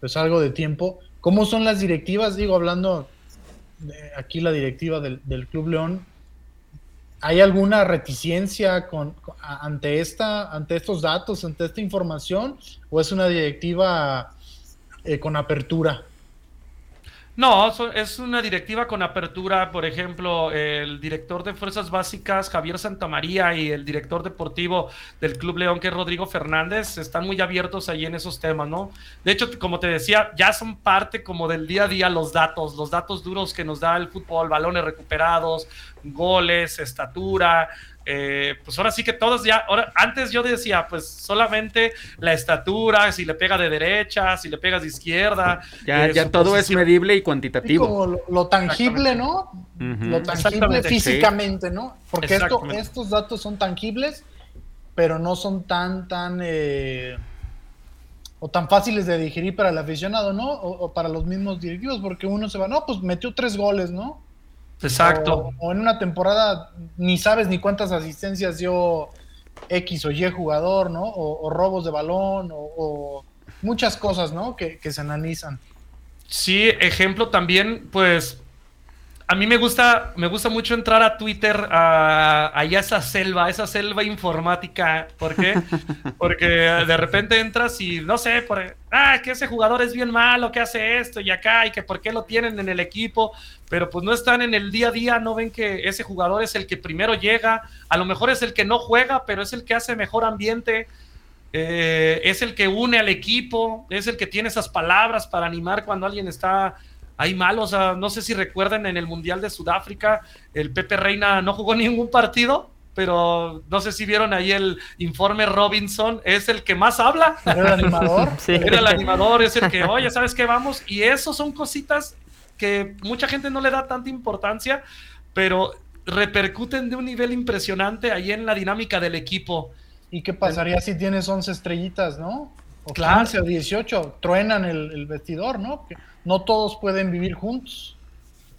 Speaker 6: pues algo de tiempo. ¿Cómo son las directivas? Digo, hablando de aquí la directiva del, del Club León, ¿hay alguna reticencia con, ante, esta, ante estos datos, ante esta información? ¿O es una directiva eh, con apertura?
Speaker 5: No, es una directiva con apertura. Por ejemplo, el director de Fuerzas Básicas, Javier Santamaría, y el director deportivo del Club León, que es Rodrigo Fernández, están muy abiertos ahí en esos temas, ¿no? De hecho, como te decía, ya son parte como del día a día los datos, los datos duros que nos da el fútbol, balones recuperados, goles, estatura. eh, pues ahora sí que todos ya, ahora, antes yo decía, pues solamente la estatura, si le pega de derecha, si le pegas de izquierda.
Speaker 1: Ya,
Speaker 5: eh,
Speaker 1: ya todo es medible y cuantitativo.
Speaker 6: como lo, lo tangible, ¿no? Lo tangible físicamente, ¿no? Porque esto, estos datos son tangibles, pero no son tan, tan, eh, o tan fáciles de digerir para el aficionado, ¿no? O, o para los mismos directivos, porque uno se va, no, pues metió tres goles, ¿no?
Speaker 5: Exacto.
Speaker 6: O, o en una temporada ni sabes ni cuántas asistencias dio X o Y jugador, ¿no? O, o robos de balón, o, o muchas cosas, ¿no? Que, que se analizan.
Speaker 5: Sí, ejemplo también, pues a mí me gusta, me gusta mucho entrar a Twitter, a, esa selva, a esa selva informática. ¿Por qué? Porque de repente entras y no sé, por, ah, que ese jugador es bien malo, que hace esto y acá, y que por qué lo tienen en el equipo, pero pues no están en el día a día, no ven que ese jugador es el que primero llega, a lo mejor es el que no juega, pero es el que hace mejor ambiente. Eh, es el que une al equipo, es el que tiene esas palabras para animar cuando alguien está ahí mal. O sea, no sé si recuerdan en el Mundial de Sudáfrica, el Pepe Reina no jugó ningún partido, pero no sé si vieron ahí el informe Robinson, es el que más habla.
Speaker 6: Era el animador.
Speaker 2: Sí.
Speaker 5: Era el animador, es el que, oye, ¿sabes qué? Vamos. Y eso son cositas que mucha gente no le da tanta importancia, pero repercuten de un nivel impresionante ahí en la dinámica del equipo.
Speaker 6: ¿Y qué pasaría si tienes 11 estrellitas, no? O
Speaker 5: Claro.
Speaker 6: 15 o 18, truenan el, el vestidor, ¿no? No todos pueden vivir juntos.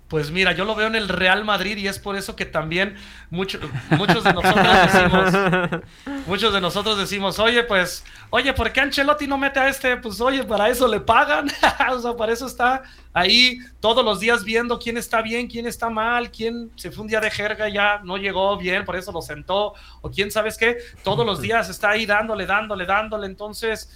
Speaker 5: Pues mira, yo lo veo en el Real Madrid y es por eso que también muchos muchos de nosotros decimos, muchos de nosotros decimos, oye, pues, oye, ¿por qué Ancelotti no mete a este? Pues, oye, para eso le pagan, o sea, para eso está ahí todos los días viendo quién está bien, quién está mal, quién se fue un día de jerga y ya no llegó bien, por eso lo sentó, o quién sabes qué, todos los días está ahí dándole, dándole, dándole, entonces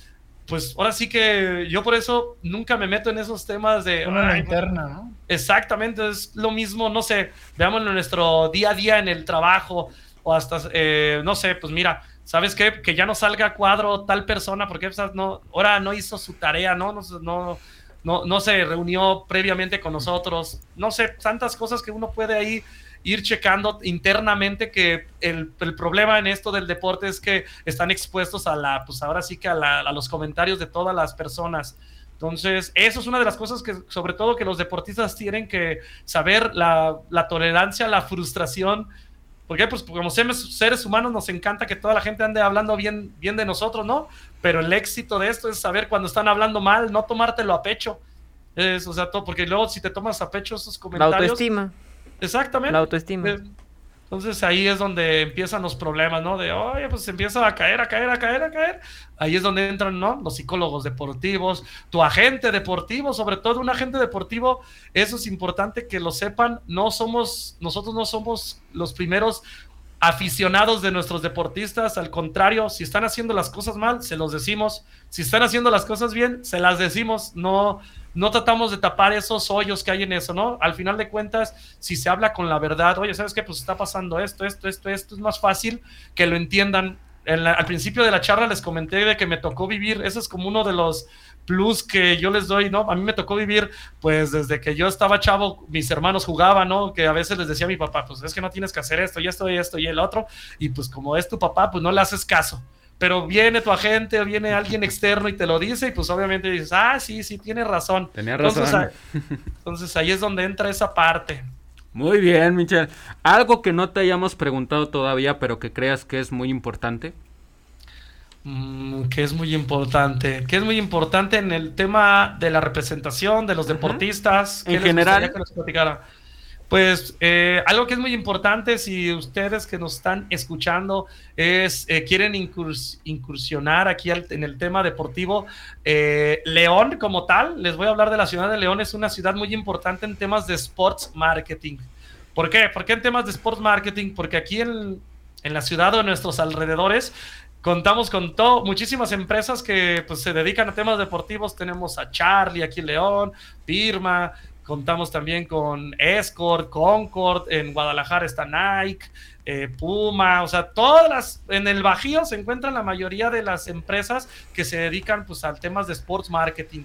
Speaker 5: pues ahora sí que yo por eso nunca me meto en esos temas de...
Speaker 6: Una interna, ¿no?
Speaker 5: Exactamente, es lo mismo, no sé, veámoslo en nuestro día a día en el trabajo o hasta, eh, no sé, pues mira, ¿sabes qué? Que ya no salga cuadro tal persona porque no, ahora no hizo su tarea, ¿no? No, no, no, no se reunió previamente con nosotros, no sé, tantas cosas que uno puede ahí ir checando internamente que el, el, problema en esto del deporte es que están expuestos a la, pues ahora sí que a, la, a, los comentarios de todas las personas. Entonces, eso es una de las cosas que, sobre todo, que los deportistas tienen que saber, la, la tolerancia, la frustración. Porque, pues, como seres humanos nos encanta que toda la gente ande hablando bien, bien de nosotros, ¿no? Pero el éxito de esto es saber cuando están hablando mal, no tomártelo a pecho. Es, o sea, todo, porque luego si te tomas a pecho esos comentarios...
Speaker 2: La autoestima.
Speaker 5: Exactamente.
Speaker 2: La autoestima.
Speaker 5: Entonces ahí es donde empiezan los problemas, ¿no? De, oye, pues empieza a caer, a caer, a caer, a caer. Ahí es donde entran, ¿no? Los psicólogos deportivos, tu agente deportivo, sobre todo un agente deportivo, eso es importante que lo sepan, no somos, nosotros no somos los primeros aficionados de nuestros deportistas, al contrario, si están haciendo las cosas mal, se los decimos, si están haciendo las cosas bien, se las decimos, no, no tratamos de tapar esos hoyos que hay en eso, ¿no? Al final de cuentas, si se habla con la verdad, oye, ¿sabes qué? Pues está pasando esto, esto, esto, esto, es más fácil que lo entiendan. al principio de la charla les comenté de que me tocó vivir, eso es como uno de los plus que yo les doy, ¿no? A mí me tocó vivir, pues desde que yo estaba chavo, mis hermanos jugaban, ¿no? Que a veces les decía a mi papá, pues es que no tienes que hacer esto y esto y esto y el otro, y pues como es tu papá, pues no le haces caso pero viene tu agente o viene alguien externo y te lo dice y pues obviamente dices, ah, sí, sí, tiene razón.
Speaker 1: Tenía razón.
Speaker 5: Entonces ahí, entonces ahí es donde entra esa parte.
Speaker 1: Muy bien, Michelle. ¿Algo que no te hayamos preguntado todavía, pero que creas que es muy importante?
Speaker 5: Mm, que es muy importante. Que es muy importante en el tema de la representación de los deportistas.
Speaker 1: En general.
Speaker 5: Pues eh, algo que es muy importante, si ustedes que nos están escuchando es eh, quieren incursionar aquí en el tema deportivo, eh, León como tal, les voy a hablar de la ciudad de León, es una ciudad muy importante en temas de sports marketing. ¿Por qué? ¿Por qué en temas de sports marketing? Porque aquí en, en la ciudad o en nuestros alrededores contamos con todo, muchísimas empresas que pues, se dedican a temas deportivos. Tenemos a Charlie aquí en León, Firma, Contamos también con Escort, Concord, en Guadalajara está Nike, eh, Puma, o sea, todas las, en el Bajío se encuentran la mayoría de las empresas que se dedican pues a temas de sports marketing.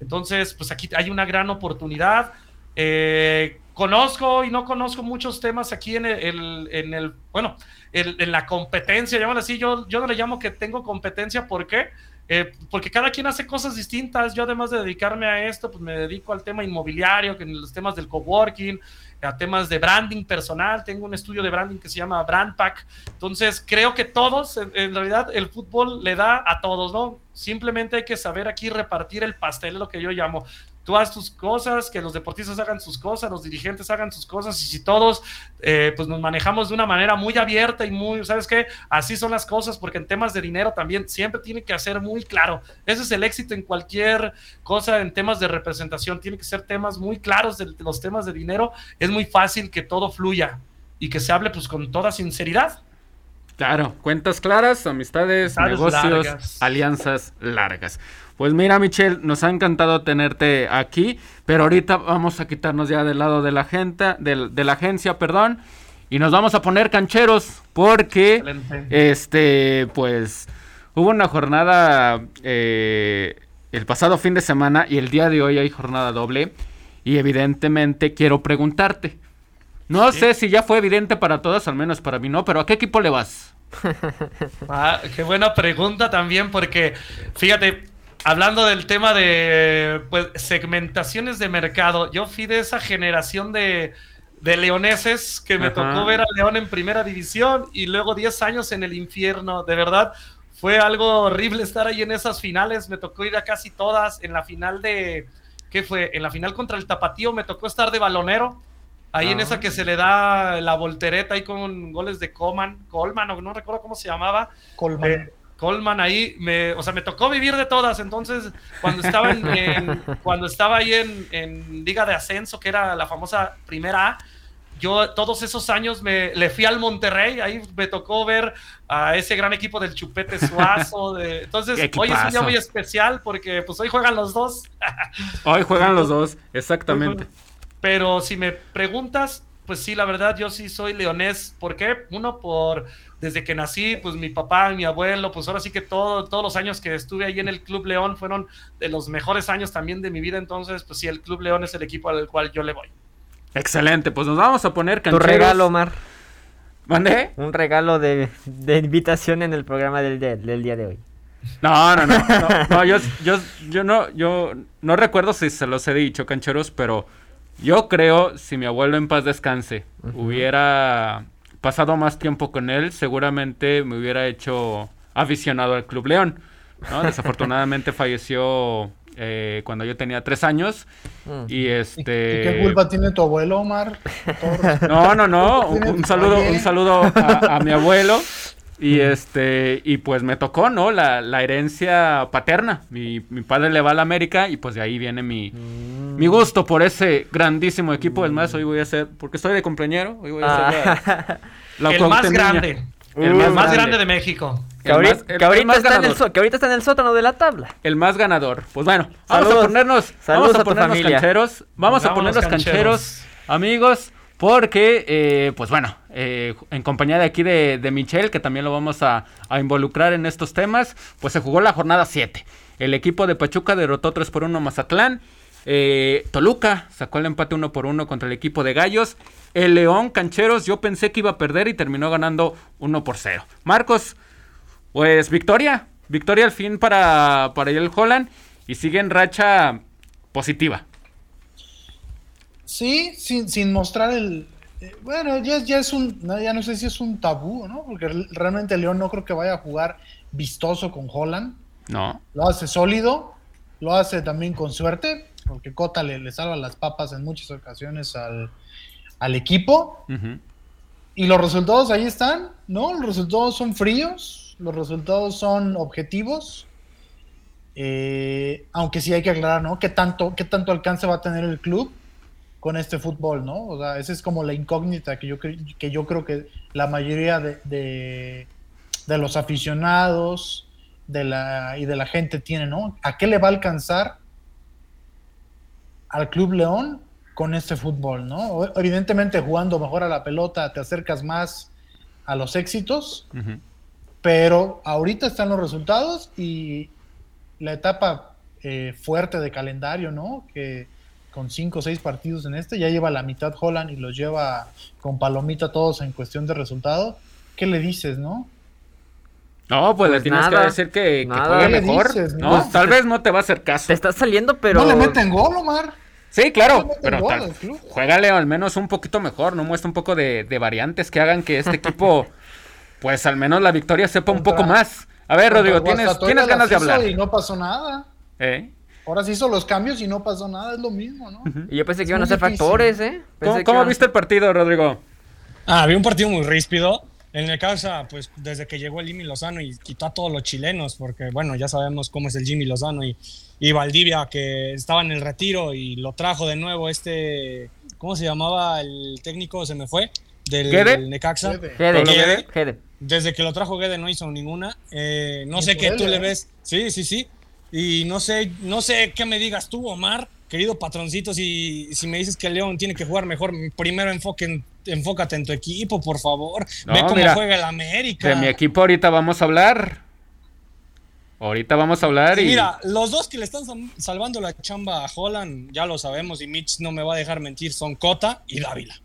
Speaker 5: Entonces, pues aquí hay una gran oportunidad. Eh, conozco y no conozco muchos temas aquí en el, en el bueno, en la competencia, llámalo así, yo, yo no le llamo que tengo competencia, ¿por qué? Eh, porque cada quien hace cosas distintas. Yo además de dedicarme a esto, pues me dedico al tema inmobiliario, que en los temas del coworking, a temas de branding personal. Tengo un estudio de branding que se llama Brandpack. Entonces, creo que todos, en, realidad, el fútbol le da a todos, ¿no? Simplemente hay que saber aquí repartir el pastel, lo que yo llamo tú haz tus cosas, que los deportistas hagan sus cosas, los dirigentes hagan sus cosas, y si todos eh, pues nos manejamos de una manera muy abierta y muy, ¿sabes qué? Así son las cosas, porque en temas de dinero también siempre tiene que ser muy claro. Ese es el éxito en cualquier cosa, en temas de representación, tiene que ser temas muy claros de, los temas de dinero, es muy fácil que todo fluya y que se hable pues con toda sinceridad.
Speaker 1: Claro, cuentas claras, amistades, negocios, alianzas largas. Pues mira, Michelle, nos ha encantado tenerte aquí, pero ahorita vamos a quitarnos ya del lado de la gente, de, la agencia, perdón, y nos vamos a poner cancheros porque, este, pues, hubo una jornada eh, el pasado fin de semana y el día de hoy hay jornada doble y evidentemente quiero preguntarte. No sé si ya fue evidente para todos, al menos para mí no, pero ¿a qué equipo le vas?
Speaker 5: Ah, qué buena pregunta también, porque fíjate, hablando del tema de pues, segmentaciones de mercado, yo fui de esa generación de, de leoneses que me tocó ver a León en primera división y luego 10 años en el infierno. De verdad, fue algo horrible estar ahí en esas finales. Me tocó ir a casi todas. En la final de ¿qué fue? En la final contra el Tapatío me tocó estar de balonero. Ahí en
Speaker 2: Ah.
Speaker 5: esa que se le da la voltereta ahí con goles de Coman, Colman, o no recuerdo cómo se llamaba.
Speaker 6: Colman.
Speaker 5: Eh, Coleman ahí, me, o sea, me tocó vivir de todas. Entonces, cuando estaba, en, en- cuando estaba ahí en, en Liga de Ascenso, que era la famosa Primera A, yo todos esos años me le fui al Monterrey. Ahí me tocó ver a ese gran equipo del Chupete Suazo. De, entonces, hoy es un día muy especial porque pues hoy juegan los dos.
Speaker 1: Hoy juegan los dos, exactamente.
Speaker 5: Pero si me preguntas, pues sí, la verdad, yo sí soy leonés. ¿Por qué? Uno, por desde que nací, pues mi papá mi abuelo, pues ahora sí que todo, todos los años que estuve ahí en el Club León fueron de los mejores años también de mi vida. Entonces, pues sí, el Club León es el equipo al cual yo le voy.
Speaker 1: Excelente, pues nos vamos a poner
Speaker 2: Tu
Speaker 1: cancheros.
Speaker 2: regalo, Omar.
Speaker 1: ¿Mandé?
Speaker 2: Un regalo de, de invitación en el programa del, día- del día de hoy.
Speaker 1: No, no, no. No, no, yo, yo, yo no, yo no recuerdo si se los he dicho, cancheros, pero yo creo, si mi abuelo en paz descanse, hubiera pasado más tiempo con él, seguramente me hubiera hecho aficionado al Club León. ¿no? Desafortunadamente falleció eh, cuando yo tenía tres años.
Speaker 2: Mm.
Speaker 1: Y
Speaker 6: ¿Y-
Speaker 1: este.
Speaker 6: ¿Y qué culpa tiene tu abuelo, Omar?
Speaker 1: No, no, no. Un, saludo, un saludo a, a mi abuelo. Y este, y pues me tocó, ¿no? La, la herencia paterna. Mi, mi padre le va a la América y pues de ahí viene mi, mi gusto por ese grandísimo equipo. Es más, hoy voy a hacer, porque estoy de compañero, hoy voy a hacer la, la
Speaker 5: el más grande.
Speaker 1: El más
Speaker 5: más,
Speaker 1: grande.
Speaker 5: grande de México.
Speaker 2: Que,
Speaker 1: El
Speaker 2: ahorita,
Speaker 1: más- el-
Speaker 2: que ahorita
Speaker 1: el más
Speaker 2: está en el
Speaker 1: ganador.
Speaker 2: so- que ahorita está en el sótano de la tabla.
Speaker 1: El más ganador. Pues bueno, vamos
Speaker 2: Saludos.
Speaker 1: a ponernos, vamos
Speaker 2: a
Speaker 1: a ponernos cancheros. Vamos a ponernos cancheros,
Speaker 5: cancheros.
Speaker 1: amigos, porque, eh, pues bueno, eh, en compañía de aquí de, Michelle, que también lo vamos a, involucrar en estos temas, pues se jugó la jornada 7. El equipo de Pachuca derrotó 3 por 1 a Mazatlán. Eh, Toluca sacó el empate 1 por 1 contra el equipo de Gallos. El León Cancheros, yo pensé que iba a perder y terminó ganando 1 por 0. Marcos, pues victoria. Victoria al fin para, para el Holland y sigue en racha positiva.
Speaker 6: Sí, sin, sin mostrar el. eh, bueno, ya, ya es un. no, Ya no sé si es un tabú, ¿no? Porque re- realmente León no creo que vaya a jugar vistoso con Holland.
Speaker 1: ¿No?
Speaker 6: Lo hace sólido, lo hace también con suerte, porque Cota le, le salva las papas en muchas ocasiones al, al equipo. Y los resultados ahí están, ¿no? Los resultados son fríos, los resultados son objetivos. Eh, aunque sí hay que aclarar, ¿no? ¿Qué tanto, ¿Qué tanto alcance va a tener el club con este fútbol, ¿no? O sea, esa es como la incógnita que yo, que yo creo que la mayoría de, de, de los aficionados de la, y de la gente tiene, ¿no? ¿A qué le va a alcanzar al Club León con este fútbol, ¿no? Evidentemente jugando mejor a la pelota te acercas más a los éxitos, pero ahorita están los resultados y la etapa eh, fuerte de calendario, ¿no? Que con cinco o seis partidos en este, ya lleva la mitad Holland y los lleva con palomita todos en cuestión de resultado. ¿Qué le dices, no?
Speaker 1: No, pues, le
Speaker 2: Pues
Speaker 1: tienes
Speaker 2: nada,
Speaker 1: que decir que, juegue
Speaker 6: ¿Qué le
Speaker 1: mejor.
Speaker 6: dices,
Speaker 1: no,
Speaker 6: no?
Speaker 1: tal vez no te va a hacer caso.
Speaker 2: Te está saliendo, pero.
Speaker 6: No le meten gol, Omar.
Speaker 1: Sí, claro,
Speaker 6: le
Speaker 1: pero
Speaker 6: gol
Speaker 1: tal, juégale al menos un poquito mejor, no muestra un poco de, de variantes que hagan que este equipo, pues al menos la victoria sepa un poco más. A ver, Rodrigo, ¿tienes, tienes ganas de hablar?
Speaker 6: Y no pasó nada.
Speaker 1: ¿Eh?
Speaker 6: Ahora se hizo los cambios y no pasó nada, es lo mismo, ¿no?
Speaker 2: Y yo pensé
Speaker 6: Es
Speaker 2: que iban a ser
Speaker 6: difícil.
Speaker 2: factores, ¿eh? Pensé
Speaker 1: ¿Cómo,
Speaker 2: que
Speaker 1: cómo
Speaker 2: iban-
Speaker 1: viste el partido, Rodrigo?
Speaker 3: Ah, había un partido muy ríspido. En el Necaxa, pues desde que llegó el Jimmy Lozano y quitó a todos los chilenos, porque bueno, ya sabemos cómo es el Jimmy Lozano y, y Valdivia, que estaba en el retiro y lo trajo de nuevo este, ¿cómo se llamaba el técnico? Se me fue, del
Speaker 1: ¿Guede?
Speaker 3: Necaxa.
Speaker 2: Gede,
Speaker 3: Guede.
Speaker 2: Gede.
Speaker 3: Desde que lo trajo Guede no hizo ninguna. Eh, no sé qué tú le
Speaker 6: ¿eh?
Speaker 3: ves. Sí, sí, sí. Y no sé, no sé qué me digas tú, Omar, querido patroncito, si, si me dices que León tiene que jugar mejor, primero enfoque en- enfócate en tu equipo, por favor.
Speaker 1: No,
Speaker 3: Ve cómo
Speaker 1: mira,
Speaker 3: juega el América.
Speaker 1: De mi equipo ahorita vamos a hablar. Ahorita vamos a hablar y...
Speaker 3: Mira, los dos que le están sal- salvando la chamba a Holland, ya lo sabemos, y Mitch no me va a dejar mentir, son Cota y Dávila.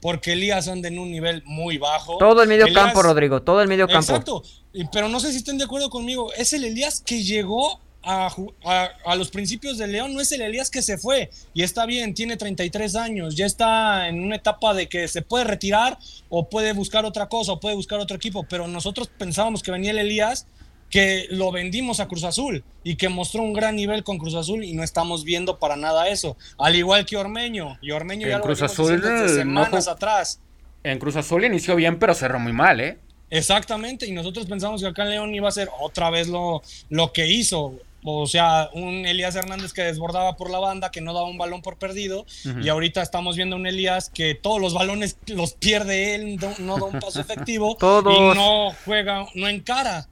Speaker 3: Porque Elías anda en un nivel muy bajo.
Speaker 2: Todo el medio
Speaker 3: Elías-
Speaker 2: campo, Rodrigo. Todo el medio campo.
Speaker 3: Exacto, y- pero no sé si estén de acuerdo conmigo. Es el Elías que llegó a, a- a los principios de León, no es el Elías que se fue. Y está bien, tiene 33 años, ya está en una etapa de que se puede retirar o puede buscar otra cosa o puede buscar otro equipo. Pero nosotros pensábamos que venía el Elías que lo vendimos a Cruz Azul y que mostró un gran nivel con Cruz Azul y no estamos viendo para nada eso. Al igual que Ormeño. Y Ormeño ya
Speaker 1: En
Speaker 3: lo
Speaker 1: Cruz
Speaker 3: venimos
Speaker 1: Azul,
Speaker 3: desde
Speaker 1: eh, no
Speaker 3: semanas
Speaker 1: jug-
Speaker 3: atrás.
Speaker 1: En Cruz Azul inició bien, pero cerró muy mal, ¿eh?
Speaker 3: Exactamente, y nosotros pensamos que acá en León iba a ser otra vez lo, lo que hizo. O sea, un Elías Hernández que desbordaba por la banda, que no daba un balón por perdido. Y ahorita estamos viendo un Elías que todos los balones los pierde él, no, no da un paso efectivo.
Speaker 2: Todos.
Speaker 3: Y no juega, no encara.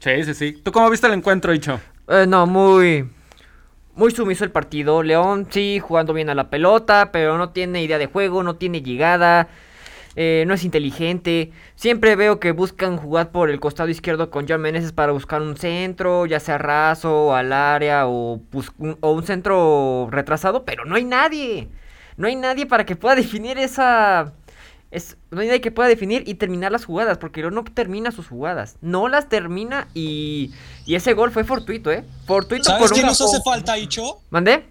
Speaker 1: Sí, sí, sí. ¿Tú cómo viste el encuentro, Icho?
Speaker 2: Eh, no, muy. Muy sumiso el partido. León sí, jugando bien a la pelota, pero no tiene idea de juego, no tiene llegada. Eh, no es inteligente. Siempre veo que buscan jugar por el costado izquierdo con John Meneses para buscar un centro, ya sea raso al área o, un- o un centro retrasado, pero no hay nadie. No hay nadie para que pueda definir esa. Es, no hay nadie que pueda definir y terminar las jugadas, porque no termina sus jugadas. No las termina y, y ese gol fue fortuito, ¿eh? Fortuito
Speaker 3: ¿Sabes
Speaker 2: por
Speaker 3: quién nos hace falta, Icho?
Speaker 2: ¿Mandé?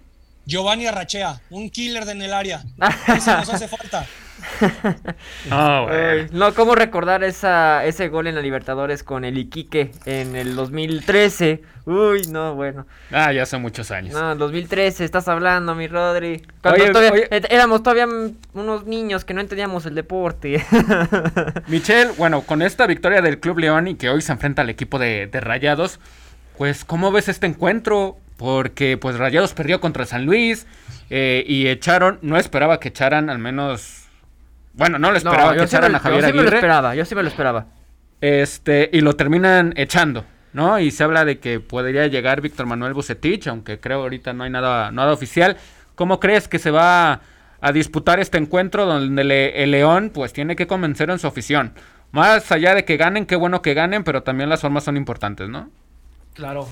Speaker 3: Giovanni Arrachea, un killer de en el área. Ese nos hace falta.
Speaker 1: No,
Speaker 2: Ay, no, ¿cómo recordar esa, ese gol en la Libertadores con el Iquique en el 2013? Uy, no, bueno.
Speaker 1: Ah, ya hace muchos años.
Speaker 2: No, 2013, estás hablando, mi Rodri. Cuando
Speaker 1: Oye,
Speaker 2: todavía-
Speaker 1: oye.
Speaker 2: éramos todavía unos niños que no entendíamos el deporte.
Speaker 1: Michelle, bueno, con esta victoria del Club León y que hoy se enfrenta al equipo de, de Rayados, pues, ¿cómo ves este encuentro? Porque, pues, Rayados perdió contra San Luis eh, y echaron, no esperaba que echaran al menos... Bueno, no lo esperaba que
Speaker 2: yo sí me
Speaker 1: echaran
Speaker 2: lo-
Speaker 1: a Javier
Speaker 2: yo sí me lo
Speaker 1: Aguirre.
Speaker 2: esperaba, yo sí me lo esperaba.
Speaker 1: Este, y lo terminan echando, ¿no? Y se habla de que podría llegar Víctor Manuel Bucetich, aunque creo ahorita no hay nada, nada oficial. ¿Cómo crees que se va a disputar este encuentro donde le- el León pues tiene que convencer en su afición? Más allá de que ganen, qué bueno que ganen, pero también las formas son importantes, ¿no?
Speaker 5: Claro.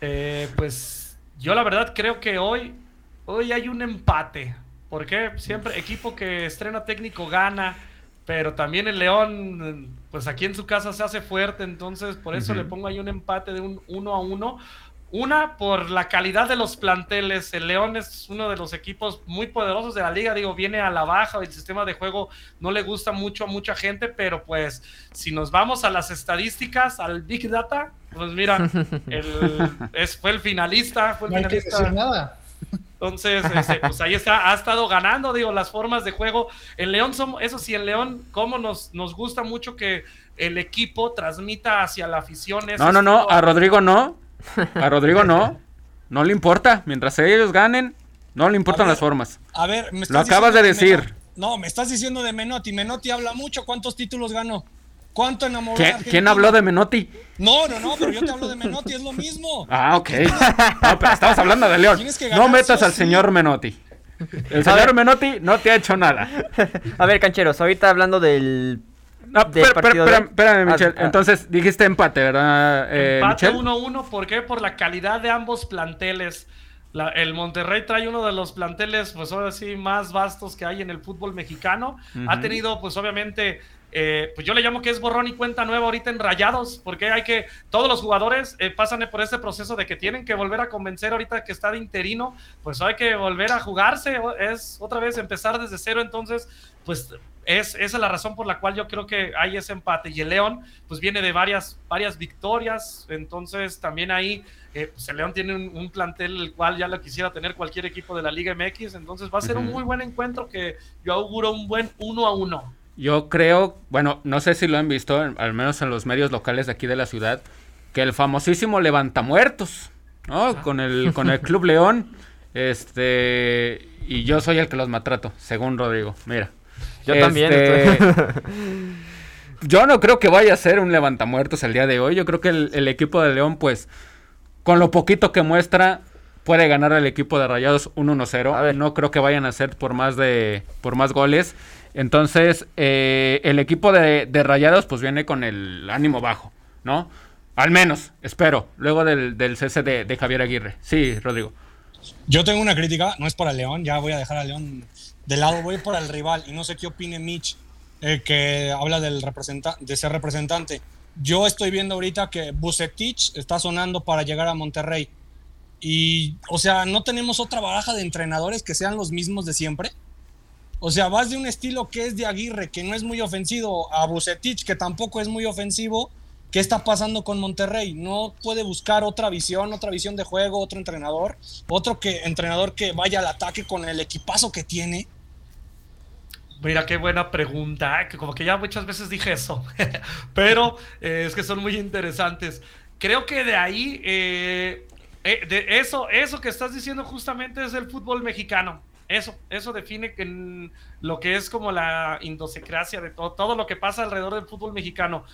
Speaker 5: Eh, pues yo la verdad creo que hoy, hoy hay un empate. Porque siempre equipo que estrena técnico gana, pero también el León, pues aquí en su casa se hace fuerte, entonces por eso le pongo ahí un empate de un uno a uno. Una, por la calidad de los planteles. El León es uno de los equipos muy poderosos de la liga. Digo, viene a la baja. El sistema de juego no le gusta mucho a mucha gente. Pero pues, si nos vamos a las estadísticas, al Big Data, pues mira, el, es, fue el finalista. Fue el
Speaker 6: No hay que
Speaker 5: finalista.
Speaker 6: decir nada.
Speaker 5: Entonces, este, pues ahí está, ha estado ganando, digo, las formas de juego. En León, somos, eso sí, en León, como nos, nos gusta mucho que el equipo transmita hacia la afición.
Speaker 1: No, no, no, a Rodrigo no. A Rodrigo no. No le importa. Mientras ellos ganen, no le importan
Speaker 3: ver,
Speaker 1: las formas.
Speaker 3: A ver, me
Speaker 1: Lo acabas de decir.
Speaker 3: Menotti. No, me estás diciendo de Menotti. Menotti habla mucho. ¿Cuántos títulos ganó? ¿Cuánto enamoró a
Speaker 1: ¿Quién, quién habló de Menotti?
Speaker 3: No, no, no, pero yo te hablo de Menotti, es lo mismo.
Speaker 1: Ah, ok. No, pero estabas hablando de León. No metas al
Speaker 3: sí.
Speaker 1: señor Menotti. El señor Menotti no te ha hecho nada.
Speaker 2: A ver, cancheros, ahorita hablando del.
Speaker 1: No,
Speaker 2: de-
Speaker 1: espérame,
Speaker 2: Ah,
Speaker 1: Michelle.
Speaker 2: ah.
Speaker 1: Entonces dijiste empate, ¿verdad, eh,
Speaker 5: Empate
Speaker 1: Michelle?
Speaker 5: 1-1, ¿por qué? Por la calidad de ambos planteles. La- el Monterrey trae uno de los planteles, pues ahora sí, más vastos que hay en el fútbol mexicano. Ha tenido, pues obviamente, eh, pues yo le llamo que es borrón y cuenta nueva ahorita en Rayados, porque hay que, todos los jugadores eh, pasan por este proceso de que tienen que volver a convencer ahorita que está de interino, pues hay que volver a jugarse, es otra vez empezar desde cero, entonces, pues es, esa es la razón por la cual yo creo que hay ese empate. Y el León, pues viene de varias, varias victorias, entonces también ahí, eh, pues el León tiene un, un plantel el cual ya lo quisiera tener cualquier equipo de la Liga MX, entonces va a ser un muy buen encuentro que yo auguro un buen uno a uno.
Speaker 1: Yo creo, bueno, no sé si lo han visto, al menos en los medios locales de aquí de la ciudad, que el famosísimo levantamuertos, ¿no? Con el, con el Club León, este, y yo soy el que los maltrato, según Rodrigo, mira.
Speaker 2: Yo también.
Speaker 1: Este,
Speaker 2: estoy-
Speaker 1: Yo no creo que vaya a ser un levantamuertos el día de hoy. Yo creo que el, el equipo de León, pues, con lo poquito que muestra, puede ganar al equipo de Rayados un
Speaker 2: A
Speaker 1: 1-0.
Speaker 2: ver.
Speaker 1: No creo que vayan a ser por más de por más goles. Entonces, eh, el equipo de, Rayados, pues, viene con el ánimo bajo, ¿no? Al menos, espero, luego del, cese de, Javier Aguirre. Sí, Rodrigo.
Speaker 3: Yo tengo una crítica, no es para León, ya voy a dejar a León de lado, voy por el rival y no sé qué opine Mitch, eh, que habla del de ser representante. Yo estoy viendo ahorita que Bucetich está sonando para llegar a Monterrey. Y, o sea, no tenemos otra baraja de entrenadores que sean los mismos de siempre. O sea, vas de un estilo que es de Aguirre, que no es muy ofensivo, a Bucetich, que tampoco es muy ofensivo. ¿Qué está pasando con Monterrey? No puede buscar otra visión, otra visión de juego, otro entrenador, otro que entrenador que vaya al ataque con el equipazo que tiene.
Speaker 5: Mira, qué buena pregunta, ¿eh? como que ya muchas veces dije eso, pero eh, es que son muy interesantes. Creo que de ahí, eh, de eso, eso que estás diciendo justamente es el fútbol mexicano. Eso, eso define lo que es como la indosecracia de todo, todo lo que pasa alrededor del fútbol mexicano.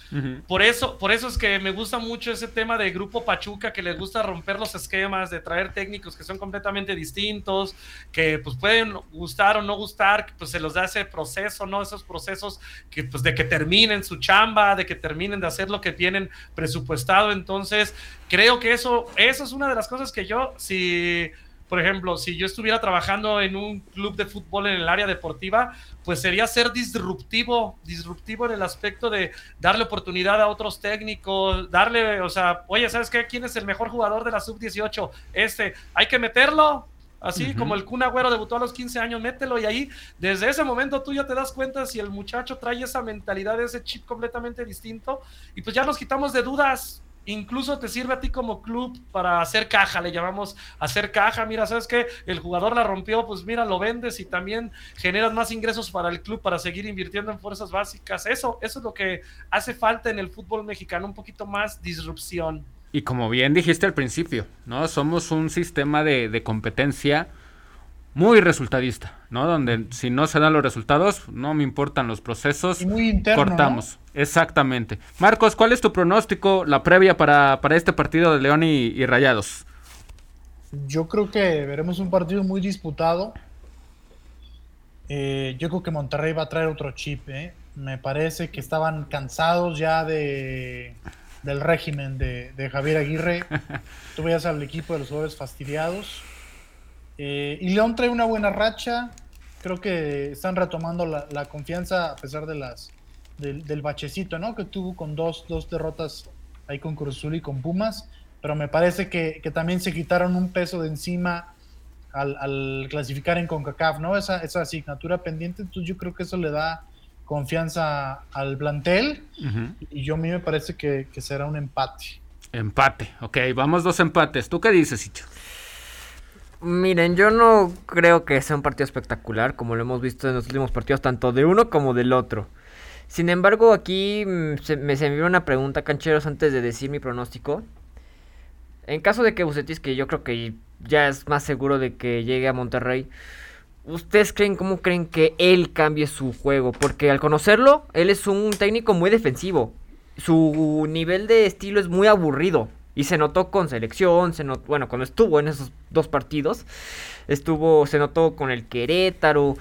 Speaker 5: Por eso, por eso es que me gusta mucho ese tema de Grupo Pachuca, que les gusta romper los esquemas, de traer técnicos que son completamente distintos, que pues pueden gustar o no gustar, pues se los da ese proceso, ¿no? Esos procesos que pues de que terminen su chamba, de que terminen de hacer lo que tienen presupuestado. Entonces, creo que eso, eso es una de las cosas que yo, si por ejemplo, si yo estuviera trabajando en un club de fútbol en el área deportiva, pues sería ser disruptivo, disruptivo en el aspecto de darle oportunidad a otros técnicos, darle, o sea, oye, ¿sabes qué? ¿Quién es el mejor jugador de la sub-18? Este, hay que meterlo, Así como el Kun Agüero debutó a los 15 años, mételo y ahí, desde ese momento tú ya te das cuenta si el muchacho trae esa mentalidad, ese chip completamente distinto y pues ya nos quitamos de dudas incluso te sirve a ti como club para hacer caja, le llamamos hacer caja. Mira, ¿sabes qué? El jugador la rompió, pues mira, lo vendes y también generas más ingresos para el club para seguir invirtiendo en fuerzas básicas. Eso, eso es lo que hace falta en el fútbol mexicano, un poquito más disrupción.
Speaker 1: Y como bien dijiste al principio, ¿no? Somos un sistema de, de competencia muy resultadista, ¿no? Donde si no se dan los resultados, no me importan los procesos,
Speaker 6: muy
Speaker 1: cortamos. Exactamente. Marcos, ¿cuál es tu pronóstico, la previa para, este partido de León y, Rayados?
Speaker 6: Yo creo que veremos un partido muy disputado. Eh, yo creo que Monterrey va a traer otro chip. ¿eh? Me parece que estaban cansados ya de, del régimen de, de Javier Aguirre. Tú veías al equipo de los jugadores fastidiados eh, y León trae una buena racha. Creo que están retomando la, confianza a pesar de las del, bachecito, ¿no? Que tuvo con dos, dos derrotas ahí con Cruzul y con Pumas. Pero me parece que, también se quitaron un peso de encima al, clasificar en CONCACAF, ¿no? Esa, esa asignatura pendiente. Entonces yo creo que eso le da confianza al plantel. Y yo a mí me parece que, que será un empate.
Speaker 1: Empate, ok, vamos dos empates. ¿Tú qué dices, Icho?
Speaker 2: Miren, yo no creo que sea un partido espectacular, como lo hemos visto en los últimos partidos, tanto de uno como del otro. Sin embargo, aquí mm, se, me se una pregunta, cancheros, antes de decir mi pronóstico. En caso de que Bucetis, que yo creo que ya es más seguro de que llegue a Monterrey, ¿ustedes creen, cómo creen que él cambie su juego? Porque al conocerlo, él es un técnico muy defensivo. Su nivel de estilo es muy aburrido. Y se notó con selección, se notó, bueno, cuando estuvo en esos dos partidos, estuvo, se notó con el Querétaro.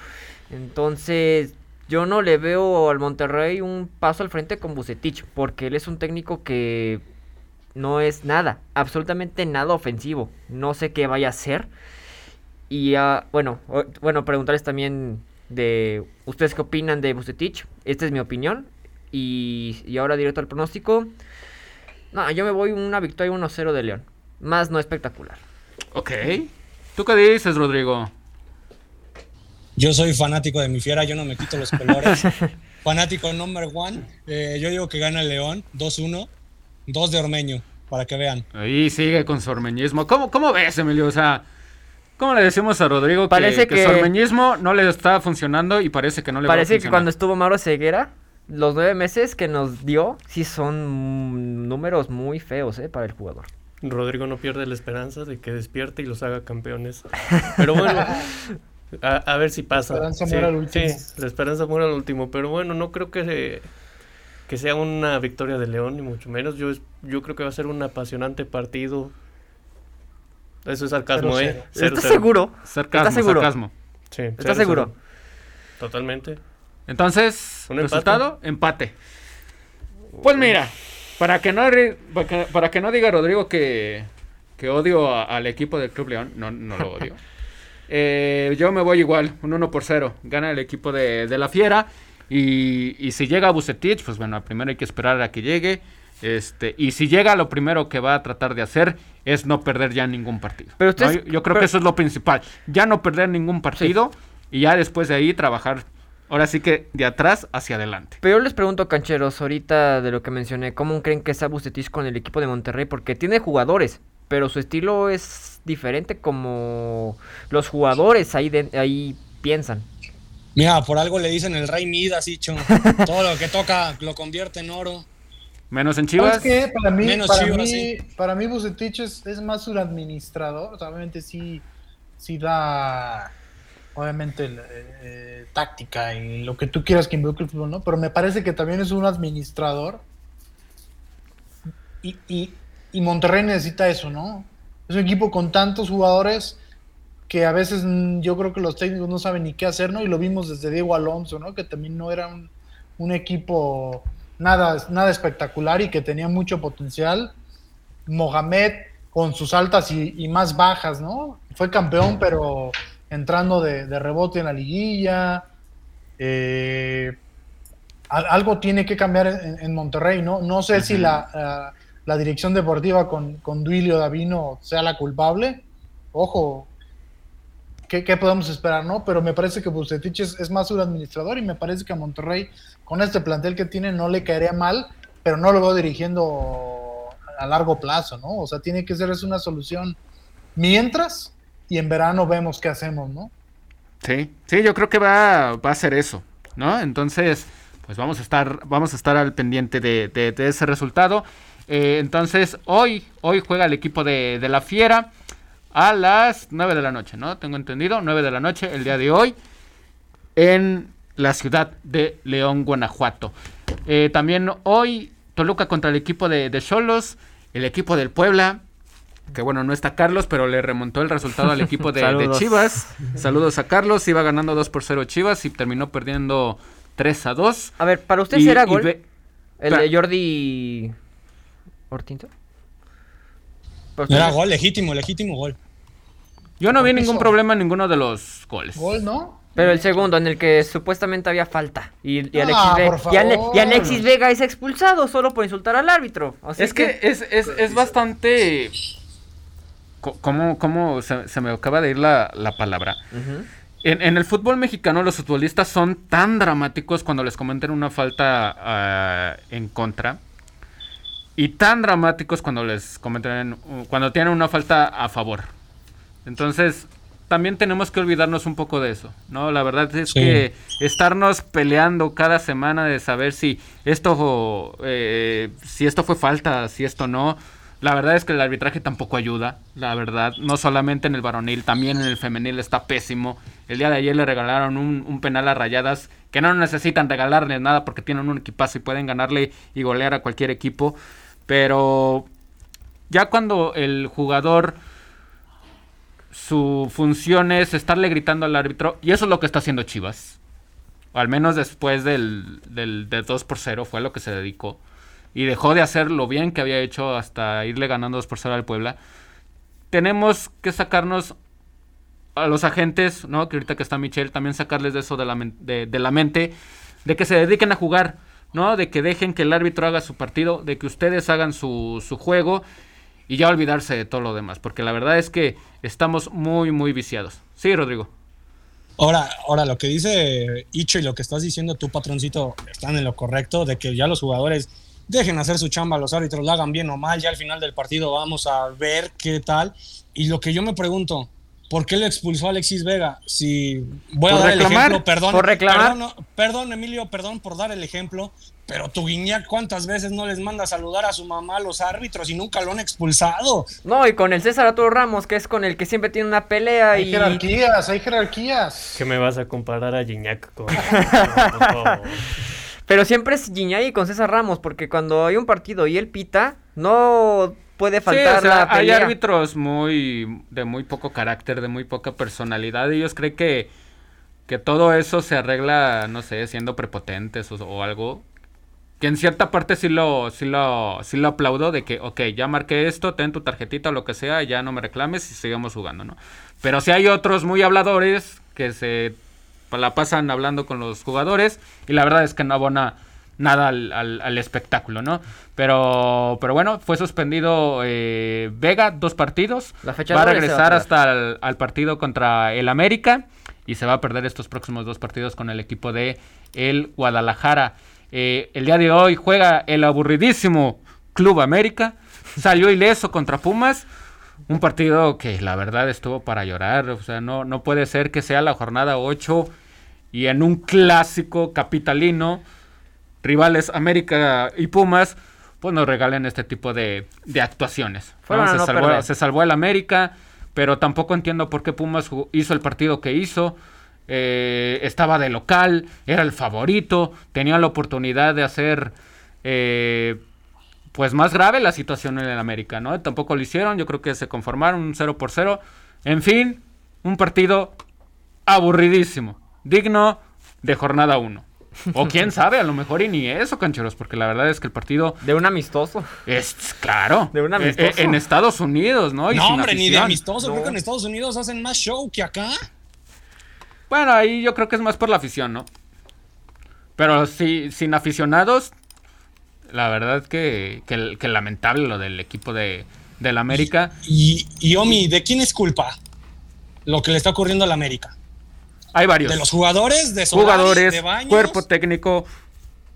Speaker 2: Entonces, yo no le veo al Monterrey un paso al frente con Bucetich, porque él es un técnico que no es nada, absolutamente nada ofensivo. No sé qué vaya a hacer. Y uh, bueno, bueno, preguntarles también de ustedes qué opinan de Bucetich. Esta es mi opinión. Y, y ahora directo al pronóstico. No, yo me voy una victoria 1-0 de León. Más no espectacular.
Speaker 1: Ok. ¿Tú qué dices, Rodrigo?
Speaker 3: Yo soy fanático de mi fiera, yo no me quito los colores. fanático number one. Eh, yo digo que gana el León 2-1. 2 de Ormeño, para que vean.
Speaker 1: Ahí sigue con su ormeñismo. ¿Cómo, cómo ves, Emilio? O sea, ¿cómo le decimos a Rodrigo
Speaker 2: parece que,
Speaker 1: su ormeñismo no le está funcionando y parece que no le
Speaker 2: va a Parece que cuando estuvo Mauro Ceguera los nueve meses que nos dio sí son números muy feos ¿eh? para el jugador.
Speaker 4: Rodrigo no pierde la esperanza de que despierte y los haga campeones. Pero bueno, a, ver si pasa.
Speaker 6: La esperanza muere al último.
Speaker 4: Sí, la esperanza muere al último. Pero bueno, no creo que, que sea una victoria de León, ni mucho menos. Yo, yo creo que va a ser un apasionante partido. Eso es sarcasmo, ¿eh?
Speaker 2: ¿Estás seguro?
Speaker 1: Sarcasmo, ¿Estás seguro? Sarcasmo.
Speaker 2: Sí, ¿Estás seguro?
Speaker 4: Totalmente.
Speaker 1: Entonces, resultado, empate. Pues mira, para que no para que no diga Rodrigo que, que odio al equipo del Club León, no, no lo odio. Eh, yo me voy igual, un 1 por 0. Gana el equipo de, la Fiera. Y, y, si llega Bucetich, pues bueno, primero hay que esperar a que llegue. Este, y si llega, lo primero que va a tratar de hacer es no perder ya ningún partido. Pero yo, creo que eso es lo principal. Ya no perder ningún partido y ya después de ahí trabajar Ahora sí que de atrás hacia adelante.
Speaker 2: Pero yo les pregunto, cancheros, ahorita de lo que mencioné, ¿cómo creen que está Bucetich con el equipo de Monterrey? Porque tiene jugadores, pero su estilo es diferente como los jugadores ahí, de- ahí piensan.
Speaker 3: Mira, por algo le dicen el rey Midas, dicho. Todo lo que toca lo convierte en oro.
Speaker 1: Menos en
Speaker 6: ¿Sabes
Speaker 1: Chivas.
Speaker 6: qué? Para mí,
Speaker 3: Menos
Speaker 6: para
Speaker 3: Chivas,
Speaker 6: mí,
Speaker 3: sí.
Speaker 6: para mí Bucetich es, es más un administrador. O sea, obviamente sí, sí da, obviamente, eh, táctica y lo que tú quieras que involucre el fútbol, ¿no? Pero me parece que también es un administrador. Y, y, y Monterrey necesita eso, ¿no? Es un equipo con tantos jugadores que a veces mm, yo creo que los técnicos no saben ni qué hacer, ¿no? Y lo vimos desde Diego Alonso, ¿no? Que también no era un, equipo nada, nada espectacular y que tenía mucho potencial. Mohamed con sus altas y más bajas, ¿no? Fue campeón, pero entrando de, de rebote en la liguilla. Eh, al- algo tiene que cambiar en, en Monterrey, ¿no? No sé si la, la- la dirección deportiva con, con Duilio Davino sea la culpable. Ojo, ¿qué, qué podemos esperar, no? Pero me parece que Bucetich es, es más un administrador y me parece que a Monterrey, con este plantel que tiene, no le caería mal, pero no lo veo dirigiendo a largo plazo, ¿no? O sea, tiene que ser es una solución mientras y en verano vemos qué hacemos, ¿no?
Speaker 1: Sí, sí, yo creo que va, va a ser eso, ¿no? Entonces, pues vamos a estar, vamos a estar al pendiente de, ese resultado. Eh, entonces, hoy, hoy juega el equipo de, de la Fiera a las 9 de la noche, ¿no? Tengo entendido, 9 de la noche el día de hoy en la ciudad de León, Guanajuato. Eh, también hoy Toluca contra el equipo de de Cholos, el equipo del Puebla, que bueno, no está Carlos, pero le remontó el resultado al equipo de. Chivas. Saludos a Carlos, iba ganando 2 por 0 Chivas y terminó perdiendo 3 a 2.
Speaker 2: A ver, ¿para usted
Speaker 1: Y-
Speaker 2: será
Speaker 1: y
Speaker 2: gol?
Speaker 1: ve-
Speaker 2: ¿El de Jordi Ortinto?
Speaker 3: Era gol, legítimo, legítimo gol.
Speaker 1: Yo no vi
Speaker 6: ¿Por qué
Speaker 1: ningún problema en ninguno de los goles.
Speaker 6: Gol, ¿no?
Speaker 2: Pero el segundo, en el que supuestamente había falta. Y, y
Speaker 6: Ah,
Speaker 2: Alexis, Ve-
Speaker 6: por
Speaker 2: y Ale-
Speaker 6: favor.
Speaker 2: y Alexis Vega es expulsado solo por insultar al árbitro. Así
Speaker 1: Es que es, es, es bastante... ¿Cómo, cómo se, se me acaba de ir la, la palabra? En, en el fútbol mexicano los futbolistas son tan dramáticos cuando les cometen una falta ah, en contra y tan dramáticos cuando les cometen cuando tienen una falta a favor. Entonces también tenemos que olvidarnos un poco de eso, ¿no? La verdad es
Speaker 3: Sí.
Speaker 1: que estarnos peleando cada semana de saber si esto eh, si esto fue falta, si esto no. La verdad es que el arbitraje tampoco ayuda, la verdad. No solamente en el varonil, también en el femenil está pésimo. El día de ayer le regalaron un, un penal a Rayadas que no necesitan regalarle nada porque tienen un equipazo y pueden ganarle y golear a cualquier equipo. Pero ya cuando el jugador su función es estarle gritando al árbitro, y eso es lo que está haciendo Chivas. O al menos después del, del, del 2 por 0 fue a lo que se dedicó. Y dejó de hacer lo bien que había hecho hasta irle ganando 2 por 0 al Puebla. Tenemos que sacarnos a los agentes, ¿no? Que ahorita que está Michelle, también sacarles de eso de la, de la mente, de que se dediquen a jugar, ¿no? De que dejen que el árbitro haga su partido, de que ustedes hagan su, su juego y ya olvidarse de todo lo demás, porque la verdad es que estamos muy, muy viciados. Sí, Rodrigo.
Speaker 3: Ahora, ahora lo que dice Icho y lo que estás diciendo tú, patroncito, están en lo correcto, de que ya los jugadores dejen hacer su chamba, los árbitros lo hagan bien o mal, ya al final del partido vamos a ver qué tal. Y lo que yo me pregunto, ¿por qué le expulsó a Alexis Vega? Si voy a
Speaker 1: Por
Speaker 3: dar el ejemplo, perdón,
Speaker 2: por reclamar.
Speaker 3: perdón, no, perdón, Emilio, perdón por dar el ejemplo, pero tu Guiñac, ¿cuántas veces no les manda a saludar a su mamá a los árbitros y nunca lo han expulsado?
Speaker 2: No, y con el César Arturo Ramos, que es con el que siempre tiene una pelea
Speaker 6: Hay
Speaker 2: y...
Speaker 6: jerarquías, hay jerarquías.
Speaker 4: ¿Qué me vas a comparar a Gignac con.?
Speaker 2: Pero siempre es Giñay con César Ramos, porque cuando hay un partido y él pita, no puede
Speaker 1: Sí,
Speaker 2: faltar
Speaker 1: o sea,
Speaker 2: la
Speaker 1: hay
Speaker 2: pelea.
Speaker 1: árbitros muy de muy poco carácter, de muy poca personalidad. Ellos creen que, que todo eso se arregla, no sé, siendo prepotentes o, o algo. Que en cierta parte sí lo, sí lo, sí lo aplaudo de que, ok, ya marqué esto, ten tu tarjetita o lo que sea, ya no me reclames y sigamos jugando, ¿no? Pero si hay otros muy habladores que se la pasan hablando con los jugadores y la verdad es que no abona nada al, al- al espectáculo, ¿no? Pero, pero bueno, fue suspendido eh, Vega dos partidos.
Speaker 2: La fecha
Speaker 1: va a
Speaker 2: va
Speaker 1: regresar hasta el al partido contra el América y se va a perder estos próximos dos partidos con el equipo de el Guadalajara. Eh, el día de hoy juega el aburridísimo Club América. Salió ileso contra Pumas. Un partido que la verdad estuvo para llorar. O sea, no, no puede ser que sea la jornada 8 y en un clásico capitalino, rivales América y Pumas, pues nos regalen este tipo de, de actuaciones. Se,
Speaker 2: no
Speaker 1: salvó,
Speaker 2: perder.
Speaker 1: se salvó el América, pero tampoco entiendo por qué Pumas hizo el partido que hizo. Eh, estaba de local, era el favorito, tenía la oportunidad de hacer eh, pues más grave la situación en el América, ¿no? Tampoco lo hicieron, yo creo que se conformaron un 0 por 0. En fin, un partido aburridísimo, digno de jornada 1. O quién sabe, a lo mejor y ni eso, cancheros, porque la verdad es que el partido
Speaker 2: De un amistoso.
Speaker 1: es claro.
Speaker 2: De un
Speaker 1: eh,
Speaker 2: amistoso.
Speaker 1: eh, en Estados Unidos, ¿no? Y
Speaker 3: No,
Speaker 1: sin
Speaker 3: hombre, ni de amistoso. Creo que en Estados Unidos hacen más show que acá.
Speaker 1: Bueno, ahí yo creo que es más por la afición, ¿no? Pero sí, sin aficionados, la verdad que, que, que lamentable lo del equipo de, del América.
Speaker 3: Y, y Omi, ¿de quién es culpa lo que le está ocurriendo al América?
Speaker 1: Hay varios
Speaker 3: ¿De los jugadores? ¿De Solari,
Speaker 1: jugadores,
Speaker 3: ¿De Baños?
Speaker 1: cuerpo técnico,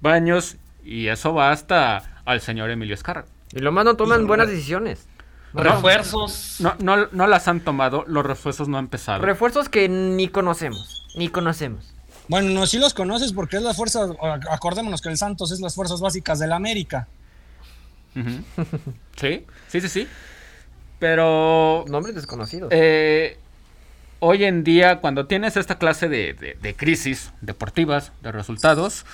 Speaker 1: baños, y eso va hasta al señor Emilio Escarra.
Speaker 2: Y lo más no toman buenas decisiones.
Speaker 5: Refuerzos.
Speaker 1: No, no, no las han tomado, los refuerzos no han empezado.
Speaker 2: Refuerzos que ni conocemos. Ni conocemos.
Speaker 3: Bueno, no, sí los conoces porque es la fuerza. Acordémonos que el Santos es las fuerzas básicas del América.
Speaker 1: Sí, sí, sí, sí. Pero
Speaker 2: Nombres desconocidos.
Speaker 1: eh, hoy en día, cuando tienes esta clase de, de- de crisis deportivas, de resultados,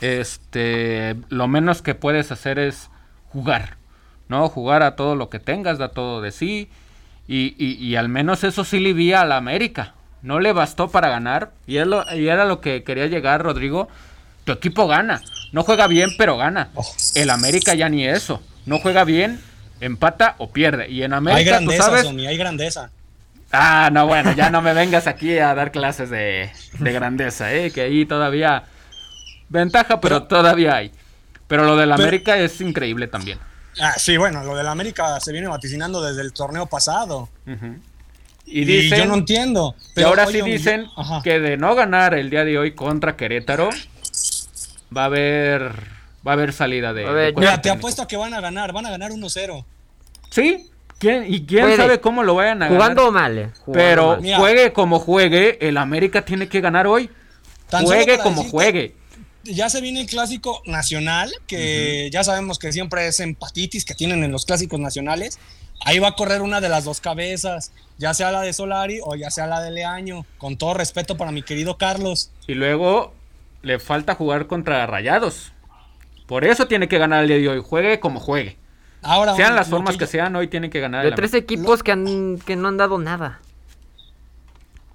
Speaker 1: este, lo menos que puedes hacer es jugar, ¿no? Jugar a todo lo que tengas, da todo de sí, y, y- y al menos eso sí livía a la América. No le bastó para ganar, y, es lo- y era lo que quería llegar, Rodrigo. Tu equipo gana, no juega bien, pero gana. El América ya ni eso, no juega bien, empata o pierde. Y en
Speaker 3: hay
Speaker 1: América, tú
Speaker 3: grandeza,
Speaker 1: sabes,
Speaker 3: Omi, hay grandeza.
Speaker 1: Ah, no, bueno, ya no me vengas aquí a dar clases de, de grandeza, ¿eh? Que ahí todavía... Ventaja, pero,
Speaker 3: Pero-
Speaker 1: todavía hay. Pero lo del
Speaker 3: Pero-
Speaker 1: América es increíble también.
Speaker 3: Ah, sí, bueno, lo del América se viene vaticinando desde el torneo pasado.
Speaker 1: Y
Speaker 3: Y,
Speaker 1: dicen...
Speaker 3: yo no entiendo.
Speaker 1: y
Speaker 3: pero,
Speaker 1: ahora
Speaker 3: oye,
Speaker 1: sí
Speaker 3: yo-
Speaker 1: dicen que de no ganar el día de hoy contra Querétaro, va a haber... Va a haber salida de...
Speaker 2: A ver,
Speaker 1: de
Speaker 2: ya-
Speaker 1: cuerpo
Speaker 3: Mira, te
Speaker 1: técnico.
Speaker 3: apuesto a que van a ganar, van a ganar 1-0.
Speaker 1: Sí, ¿quién, y quién
Speaker 2: Puede.
Speaker 1: sabe cómo lo vayan a
Speaker 2: Jugando
Speaker 1: ganar.
Speaker 2: mal, eh. Jugando
Speaker 1: Pero
Speaker 2: mal.
Speaker 3: Mira.
Speaker 1: juegue como juegue, el América tiene que ganar hoy.
Speaker 3: Tan
Speaker 1: Juegue como
Speaker 3: decirte-
Speaker 1: juegue.
Speaker 3: Ya se viene el clásico nacional, que ya sabemos que siempre es empatitis que tienen en los clásicos nacionales. Ahí va a correr una de las dos cabezas, ya sea la de Solari o ya sea la de Leaño. Con todo respeto para mi querido Carlos.
Speaker 1: Y luego le falta jugar contra Rayados. Por eso tiene que ganar el día de hoy. Juegue como juegue.
Speaker 3: Ahora,
Speaker 1: Sean las formas que
Speaker 3: yo-
Speaker 1: sean, hoy tienen que ganar.
Speaker 2: De
Speaker 1: el
Speaker 2: tres equipos que, han, que no han dado nada.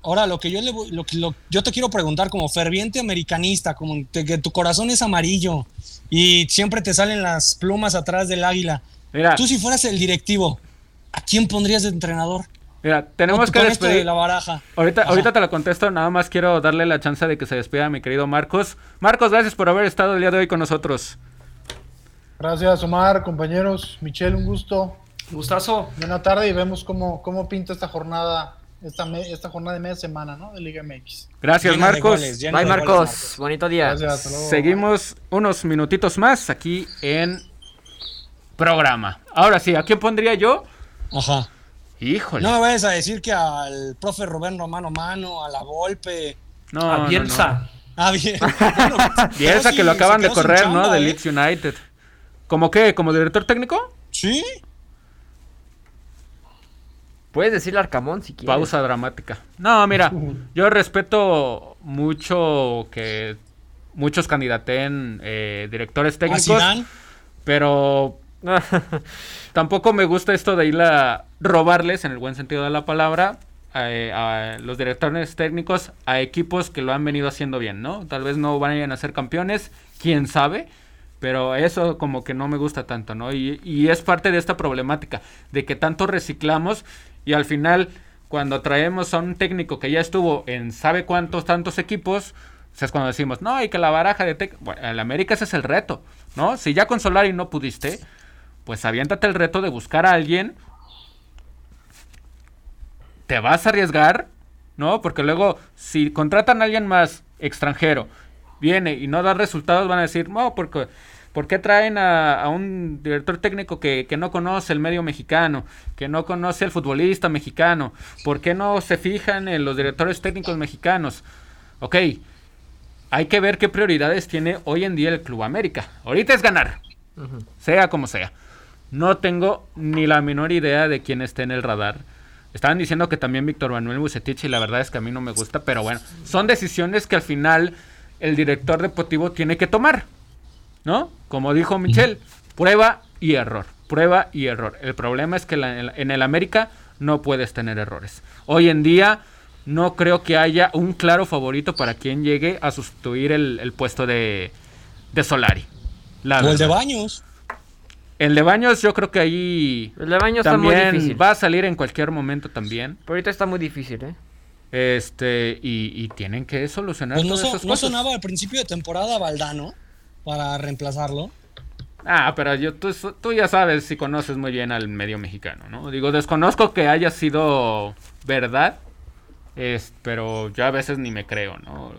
Speaker 3: Ahora, lo que yo le voy- lo que lo- yo te quiero preguntar como ferviente americanista, como te- que tu corazón es amarillo y siempre te salen las plumas atrás del águila.
Speaker 1: Mira,
Speaker 3: Tú si fueras el directivo, ¿a quién pondrías de entrenador?
Speaker 1: mira, tenemos que
Speaker 3: esto de
Speaker 1: despedir.
Speaker 3: la baraja.
Speaker 1: Ahorita,
Speaker 3: Ajá.
Speaker 1: ahorita te lo contesto, nada más quiero darle la chance de que se despida mi querido Marcos. Marcos, gracias por haber estado el día de hoy con nosotros.
Speaker 6: Gracias, Omar, compañeros. Michelle, un gusto.
Speaker 5: Gustazo.
Speaker 6: Buena tarde y vemos cómo, cómo pinta esta jornada, esta, me- esta jornada de media semana, ¿no? De Liga MX.
Speaker 1: Gracias, Marcos.
Speaker 3: goles,
Speaker 2: Bye,
Speaker 3: goles,
Speaker 2: Marcos. Bonito día.
Speaker 6: Gracias, hasta luego.
Speaker 1: Seguimos unos minutitos más aquí en programa. Ahora sí, ¿a quién pondría yo?
Speaker 3: Ajá.
Speaker 1: Híjole.
Speaker 3: No me vayas a decir que al profe Rubén Romano Mano, a la golpe.
Speaker 1: No,
Speaker 5: a
Speaker 1: no, no.
Speaker 5: Bielsa.
Speaker 3: Ah, bien. Bueno,
Speaker 1: Bielsa que lo acaban de correr,
Speaker 3: chamba,
Speaker 1: ¿no? De
Speaker 3: ¿eh?
Speaker 1: Leeds United. ¿Cómo qué? ¿Como director técnico?
Speaker 3: Sí.
Speaker 2: Puedes decirle Arcamón si quieres.
Speaker 1: Pausa dramática. No, mira, yo respeto mucho que muchos candidaten eh, directores
Speaker 3: A
Speaker 1: técnicos, pero tampoco me gusta esto de ir a robarles, en el buen sentido de la palabra, eh, a los directores técnicos a equipos que lo han venido haciendo bien, ¿no? Tal vez no vayan a ser campeones, quién sabe, pero eso como que no me gusta tanto, ¿no? Y, y es parte de esta problemática, de que tanto reciclamos y al final cuando traemos a un técnico que ya estuvo en sabe cuántos tantos equipos, pues es cuando decimos, no, y que la baraja de tec bueno, el América ese es el reto, ¿no? Si ya con Solari no pudiste, pues aviéntate el reto de buscar a alguien. Te vas a arriesgar, ¿no? Porque luego, si contratan a alguien más extranjero, viene y no da resultados, van a decir, no, porque, ¿por qué traen a, a un director técnico que, que no conoce el medio mexicano, que no conoce el futbolista mexicano? ¿Por qué no se fijan en los directores técnicos mexicanos? Ok, hay que ver qué prioridades tiene hoy en día el Club América. Ahorita es ganar, sea como sea. No tengo ni la menor idea de quién esté en el radar. Estaban diciendo que también Víctor Manuel Bucetich y la verdad es que a mí no me gusta, pero bueno, son decisiones que al final el director deportivo tiene que tomar, ¿no? Como dijo Michel, prueba y error, prueba y error. El problema es que la- en el América no puedes tener errores. Hoy en día no creo que haya un claro favorito para quien llegue a sustituir el, el puesto de, de Solari. La
Speaker 3: O el de. Baños.
Speaker 1: El de Baños yo creo que ahí
Speaker 2: El de baño está muy
Speaker 1: también
Speaker 2: difícil.
Speaker 1: va a salir en cualquier momento también.
Speaker 2: Pero ahorita está muy difícil, ¿eh?
Speaker 1: Este, y, y tienen que solucionar
Speaker 3: Pues no,
Speaker 1: todas
Speaker 3: so-
Speaker 1: esas
Speaker 3: no
Speaker 1: cosas.
Speaker 3: sonaba al principio de temporada Valdano para reemplazarlo.
Speaker 1: Ah, pero yo, tú, tú ya sabes si conoces muy bien al medio mexicano, ¿no? Digo, desconozco que haya sido verdad, es, pero yo a veces ni me creo, ¿no?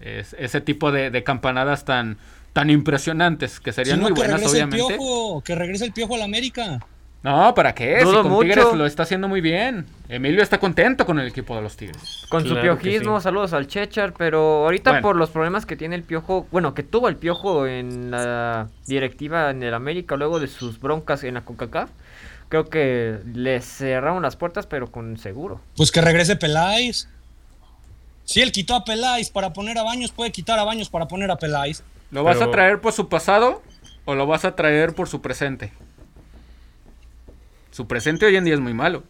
Speaker 1: Es, ese tipo de, de campanadas tan, tan impresionantes que serían muy
Speaker 3: que
Speaker 1: buenas,
Speaker 3: el
Speaker 1: obviamente.
Speaker 3: piojo, que regrese el piojo a la América.
Speaker 1: No, ¿para qué? Si
Speaker 2: Dudo
Speaker 1: con
Speaker 2: mucho.
Speaker 1: Tigres lo está haciendo muy bien. Emilio está contento con el equipo de los Tigres.
Speaker 2: Con su
Speaker 4: Claro
Speaker 2: piojismo,
Speaker 4: sí.
Speaker 2: saludos al Chechar, pero ahorita
Speaker 1: Bueno.
Speaker 2: por los problemas que tiene el piojo, bueno, que tuvo el piojo en la directiva en el América luego de sus broncas en la CONCACAF, creo que le cerraron las puertas, pero con seguro.
Speaker 3: Pues que regrese Peláez. Si él quitó a Peláez para poner a Baños, puede quitar a Baños para poner a Peláez.
Speaker 1: ¿Lo vas a traer por su pasado o lo vas a traer por su presente? Su presente hoy en día es muy malo.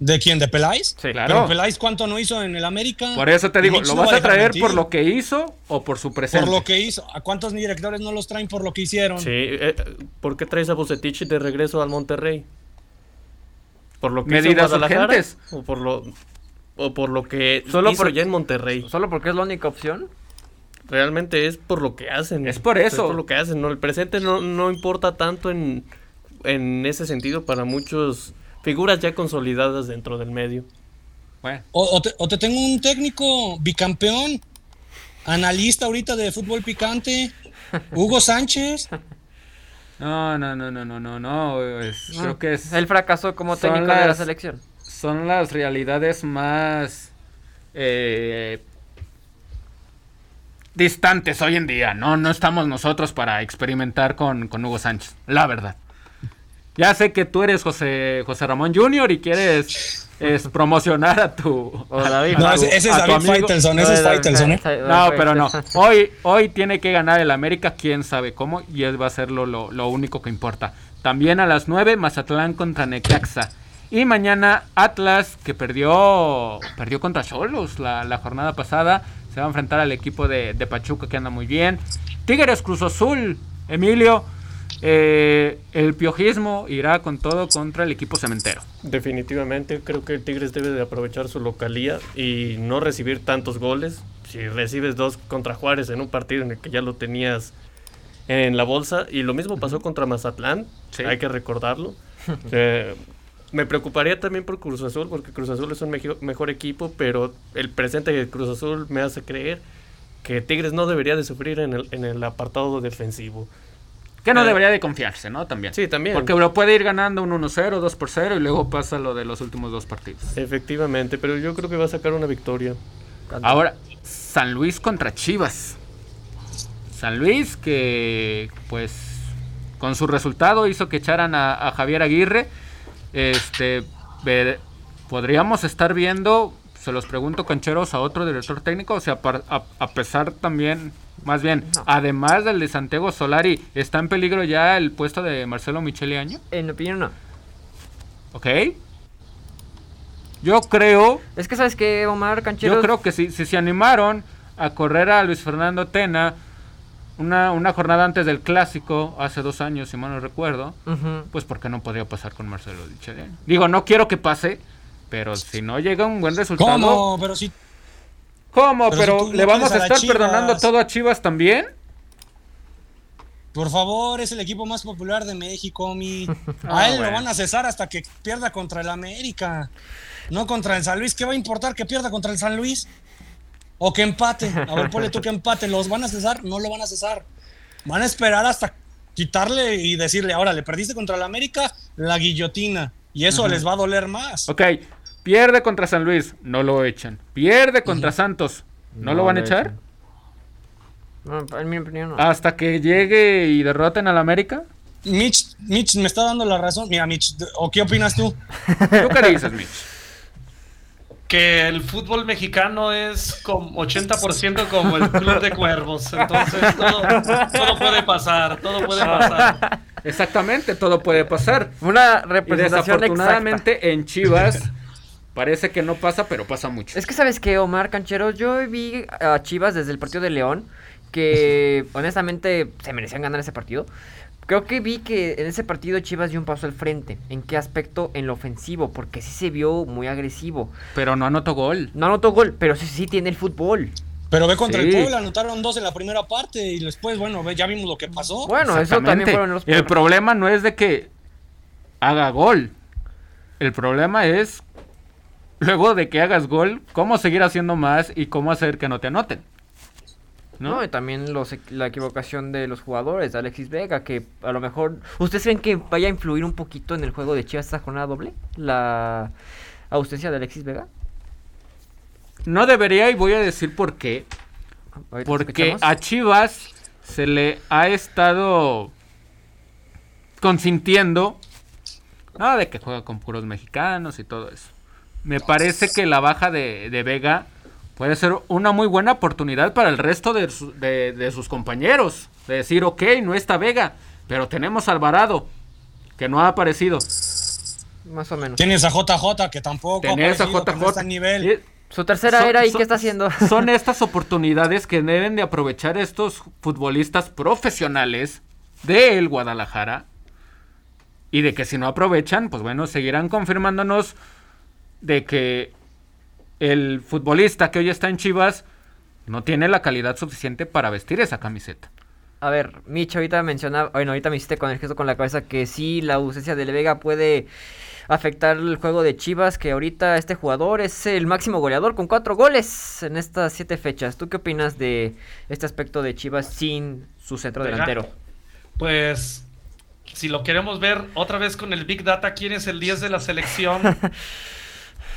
Speaker 3: ¿De quién? ¿De Peláez?
Speaker 2: Sí.
Speaker 1: Claro.
Speaker 3: Pero Peláez, ¿cuánto no hizo en el América?
Speaker 1: Por eso te digo, ¿lo vas
Speaker 3: va
Speaker 1: a traer por lo que hizo o por su presente?
Speaker 3: Por lo que hizo. ¿A cuántos directores no los traen por lo que hicieron?
Speaker 4: Sí, eh, ¿por qué traes a Bucetich de regreso al Monterrey? ¿Por lo que
Speaker 1: Medidas
Speaker 4: hizo en Guadalajara?
Speaker 1: urgentes.
Speaker 4: ¿O por lo, o por lo que
Speaker 2: Solo
Speaker 4: hizo
Speaker 2: por-
Speaker 4: ya en Monterrey?
Speaker 2: Solo porque es la única opción.
Speaker 4: Realmente es por lo que hacen.
Speaker 1: Es por eso.
Speaker 4: Es por lo que hacen. ¿no? El presente no, no importa tanto en, en ese sentido para muchos figuras ya consolidadas dentro del medio.
Speaker 1: Bueno,
Speaker 3: O, o te, o te tengo un técnico bicampeón, analista ahorita de fútbol picante, Hugo Sánchez.
Speaker 1: no, no, no, no, no, no, no. es- creo que es,
Speaker 2: Él fracasó como técnico de la selección.
Speaker 1: son las realidades más eh, distantes hoy en día. No, no estamos nosotros para experimentar con, con Hugo Sánchez, la verdad. Ya sé que tú eres José, José Ramón Jr. y quieres es, promocionar a tu...
Speaker 2: O David.
Speaker 3: No,
Speaker 1: a
Speaker 3: ese,
Speaker 1: tu-
Speaker 3: ese es
Speaker 1: a
Speaker 3: David. Faitelson, ese es Faitelson, ¿eh?
Speaker 1: No, pero no. Hoy, hoy tiene que ganar el América, quién sabe cómo, y es, va a ser lo, lo, lo único que importa. También a las 9, Mazatlán contra Necaxa. Y mañana Atlas, que perdió perdió contra Cholos la, la jornada pasada, se va a enfrentar al equipo de, de Pachuca, que anda muy bien. Tigres Cruz Azul, Emilio, eh, el piojismo irá con todo contra el equipo cementero.
Speaker 4: Definitivamente creo que el Tigres debe de aprovechar su localía y no recibir tantos goles. Si recibes dos contra Juárez en un partido en el que ya lo tenías en la bolsa y lo mismo pasó contra Mazatlán,
Speaker 1: Sí.
Speaker 4: hay que recordarlo. Eh, me preocuparía también por Cruz Azul porque Cruz Azul es un mejo- mejor equipo, pero el presente de Cruz Azul me hace creer que Tigres no debería de sufrir en el, en el apartado defensivo.
Speaker 1: Que no
Speaker 4: Eh,
Speaker 1: debería de confiarse, ¿no? También.
Speaker 4: Sí, también.
Speaker 1: Porque lo puede ir ganando un 1-0, 2 por 0 y luego pasa lo de los últimos dos partidos.
Speaker 4: Efectivamente, pero yo creo que va a sacar una victoria.
Speaker 1: Ahora, San Luis contra Chivas. San Luis que, pues, con su resultado hizo que echaran a, a Javier Aguirre. Este, ver- podríamos estar viendo, se los pregunto, cancheros, a otro director técnico. O sea, par- a, a pesar también, más bien, además del de Santiago Solari, ¿está en peligro ya el puesto de Marcelo Michele Año?
Speaker 2: En mi opinión, no.
Speaker 1: ¿Ok? Yo creo
Speaker 2: Es que, ¿sabes qué, Omar Cancheros?
Speaker 1: Yo creo que si, si se animaron a correr a Luis Fernando Tena una, una jornada antes del clásico, hace dos años, si mal no recuerdo,
Speaker 2: Ujú.
Speaker 1: pues ¿por qué no podría pasar con Marcelo Dichelian? Digo, no quiero que pase, pero si no llega un buen resultado...
Speaker 3: ¿Cómo? Pero si
Speaker 1: ¿Cómo?
Speaker 3: Pero
Speaker 1: Pero,
Speaker 3: si tú
Speaker 1: le vamos a estar perdonando todo a Chivas también.
Speaker 3: Por favor, es el equipo más popular de México, mi.
Speaker 1: Ah,
Speaker 3: A él
Speaker 1: bueno.
Speaker 3: lo van a cesar hasta que pierda contra el América. No contra el San Luis. ¿Qué va a importar que pierda contra el San Luis? O que empate. A ver, ponle tú que empate. ¿Los van a cesar? No lo van a cesar. Van a esperar hasta quitarle y decirle, ahora le perdiste contra el América, la guillotina. Y eso les va a doler más.
Speaker 1: Ok, pierde contra San Luis, no lo echan. Pierde contra Santos, ¿no, lo van a echar?
Speaker 2: No, en mi opinión no.
Speaker 1: Hasta que llegue y derroten al América.
Speaker 3: Mitch, Mitch me está dando la razón. Mira, Mitch, ¿o qué opinas tú?
Speaker 1: ¿Tú qué dices, Mitch?
Speaker 5: que el fútbol mexicano es como 80% como el club de cuervos. Entonces todo, todo puede pasar, todo puede pasar.
Speaker 1: Exactamente, todo puede pasar.
Speaker 2: Una
Speaker 1: Y
Speaker 2: representación exacta.
Speaker 1: desafortunadamente en Chivas parece que no pasa, pero pasa mucho.
Speaker 2: Es que sabes que Omar Canchero, yo vi a Chivas desde el partido de León, que honestamente se merecían ganar ese partido. Creo que vi que en ese partido Chivas dio un paso al frente. ¿En qué aspecto? En lo ofensivo, porque sí se vio muy agresivo.
Speaker 1: Pero no anotó gol.
Speaker 2: No anotó gol, pero sí, sí tiene el fútbol.
Speaker 3: Pero ve contra
Speaker 1: Sí.
Speaker 3: el Puebla, anotaron dos en la primera parte y después, bueno, ve, ya vimos lo que pasó.
Speaker 2: Bueno, eso también
Speaker 1: Exactamente.
Speaker 2: fueron los
Speaker 1: El problema no es de que haga gol. El problema es, luego de que hagas gol, cómo seguir haciendo más y cómo hacer que no te anoten. ¿No?
Speaker 2: ¿no? y también los, la equivocación de los jugadores, de Alexis Vega, que a lo mejor... ¿Ustedes creen que vaya a influir un poquito en el juego de Chivas esta jornada doble? La ausencia de Alexis Vega.
Speaker 1: No debería y voy a decir por qué. Porque a Chivas se le ha estado consintiendo nada de que juega con puros mexicanos y todo eso. Me parece que la baja de, de Vega puede ser una muy buena oportunidad para el resto de, su- de- de sus compañeros. De decir, ok, no está Vega, pero tenemos a Alvarado, que no ha aparecido.
Speaker 2: Más o menos.
Speaker 3: Tienes a JJ que tampoco ha
Speaker 1: a JJ.
Speaker 3: a nivel.
Speaker 2: Su tercera
Speaker 1: son-
Speaker 2: era y
Speaker 1: son-
Speaker 2: qué está haciendo.
Speaker 1: Son estas oportunidades que deben de aprovechar estos futbolistas profesionales del Guadalajara. Y de que si no aprovechan, pues bueno, seguirán confirmándonos de que el futbolista que hoy está en Chivas no tiene la calidad suficiente para vestir esa camiseta.
Speaker 2: A ver, Mitch, ahorita mencionaba, bueno, ahorita me hiciste con el gesto con la cabeza que sí, la ausencia de Vega puede afectar el juego de Chivas, que ahorita este jugador es el máximo goleador con cuatro goles en estas siete fechas. ¿Tú qué opinas de este aspecto de Chivas sin su centro
Speaker 5: Vega.
Speaker 2: delantero?
Speaker 5: Pues si lo queremos ver otra vez con el Big Data, ¿quién es el 10 de la selección?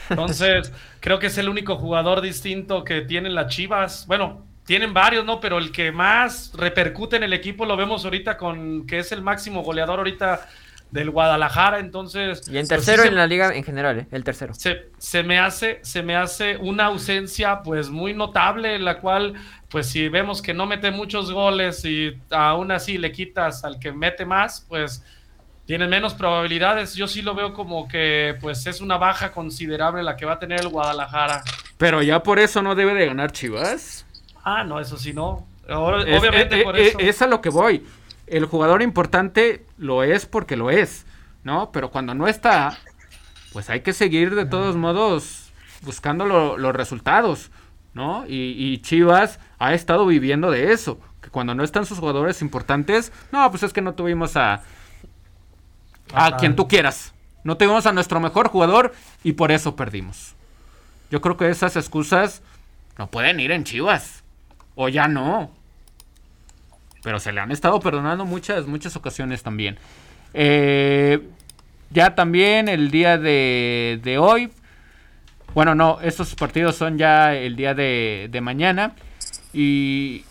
Speaker 5: Entonces, creo que es el único jugador distinto que tienen las Chivas. Bueno, tienen varios, ¿no? Pero el que más repercute en el equipo lo vemos ahorita con que es el máximo goleador ahorita del Guadalajara. Entonces,
Speaker 2: Y en
Speaker 5: pues,
Speaker 2: tercero
Speaker 5: sí
Speaker 2: en
Speaker 5: se-
Speaker 2: la liga en general, ¿eh? El tercero.
Speaker 5: se, se me hace se me hace una ausencia pues muy notable en la cual pues si vemos que no mete muchos goles y aún así le quitas al que mete más pues tiene menos probabilidades yo sí lo veo como que pues es una baja considerable la que va a tener el Guadalajara
Speaker 1: Pero ya por eso no debe de ganar Chivas.
Speaker 5: ah no eso sí no Ahora-
Speaker 1: Es-
Speaker 5: obviamente
Speaker 1: eh,
Speaker 5: por
Speaker 1: eh,
Speaker 5: eso
Speaker 1: es a lo que voy. El jugador importante lo es porque lo es, ¿no? Pero cuando no está, pues hay que seguir de todos modos buscando lo- los resultados, ¿no? Y, y Chivas ha estado viviendo de eso. Que cuando no están sus jugadores importantes, no, pues es que no tuvimos a, a quien tú quieras. No tuvimos a nuestro mejor jugador y por eso perdimos. Yo creo que esas excusas no pueden ir en Chivas. O ya no. Pero se le han estado perdonando muchas, muchas ocasiones también. Eh, ya también el día de, de hoy. Bueno, no, estos partidos son ya el día de, de mañana. Y,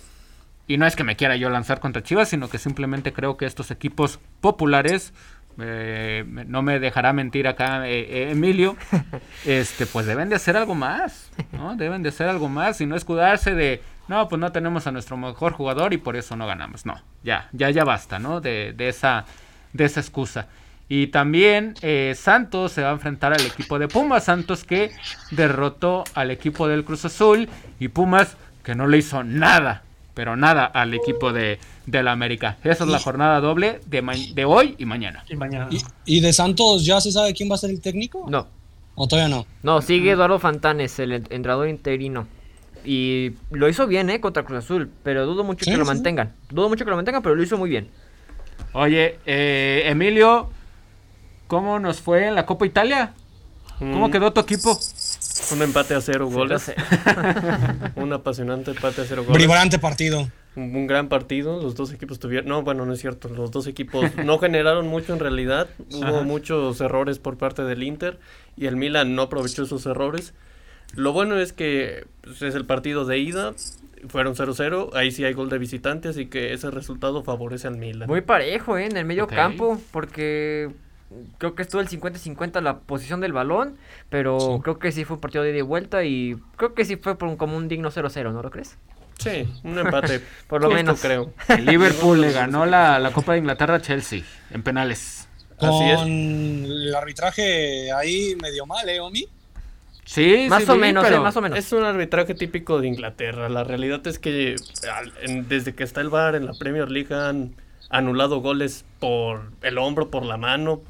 Speaker 1: y no es que me quiera yo lanzar contra Chivas, sino que simplemente creo que estos equipos populares, eh, no me dejará mentir acá eh, eh, Emilio, este, pues deben de hacer algo más, ¿no? Deben de hacer algo más y no escudarse de, no, pues no tenemos a nuestro mejor jugador y por eso no ganamos. No, ya, ya, ya basta, ¿no? De, de esa, de esa excusa. Y también eh, Santos se va a enfrentar al equipo de Pumas. Santos que derrotó al equipo del Cruz Azul. Y Pumas que no le hizo nada, pero nada al equipo de, de la América. Esa es la jornada doble de, de hoy y mañana.
Speaker 5: y mañana
Speaker 3: ¿Y, y de Santos ya se sabe quién va a ser el técnico?
Speaker 2: No,
Speaker 3: ¿O todavía no?
Speaker 2: no, sigue Eduardo Fantanes, el en- entrenador interino. Y lo hizo bien, ¿eh? Contra Cruz Azul. Pero dudo mucho
Speaker 3: Sí,
Speaker 2: que lo mantengan. Dudo mucho que lo mantengan, pero lo hizo muy bien.
Speaker 1: Oye, eh, Emilio, ¿cómo nos fue en la Copa Italia? ¿Cómo
Speaker 4: Mm,
Speaker 1: quedó tu equipo?
Speaker 4: Un empate a cero goles. un apasionante empate a cero goles.
Speaker 3: Vibrante partido.
Speaker 4: Un, un gran partido. Los dos equipos tuvieron. No, bueno, no es cierto. Los dos equipos no generaron mucho en realidad. Hubo
Speaker 1: Ajá.
Speaker 4: muchos errores por parte del Inter. Y el Milan no aprovechó esos errores. Lo bueno es que pues, es el partido de ida. Fueron 0-0. Ahí sí hay gol de visitante. Así que ese resultado favorece al Milan.
Speaker 2: Muy parejo, ¿eh? En el medio campo, porque creo que estuvo el 50-50 la posición del balón, pero
Speaker 3: Sí.
Speaker 2: creo que sí fue un partido de ida y vuelta y creo que sí fue por un- como un digno 0-0, ¿no lo crees?
Speaker 4: Sí, un empate.
Speaker 2: Por lo
Speaker 4: justo,
Speaker 2: menos.
Speaker 4: creo.
Speaker 1: El Liverpool le ganó la, la Copa de Inglaterra a Chelsea en penales.
Speaker 4: Así es.
Speaker 3: Con el arbitraje ahí medio mal, ¿eh, Omi?
Speaker 1: Sí,
Speaker 2: más
Speaker 1: sí
Speaker 2: o menos,
Speaker 1: pero-
Speaker 2: ¿eh? Más o menos.
Speaker 4: Es un arbitraje típico de Inglaterra. La realidad es que al- en- desde que está el VAR en la Premier League han anulado goles por el hombro, por la mano,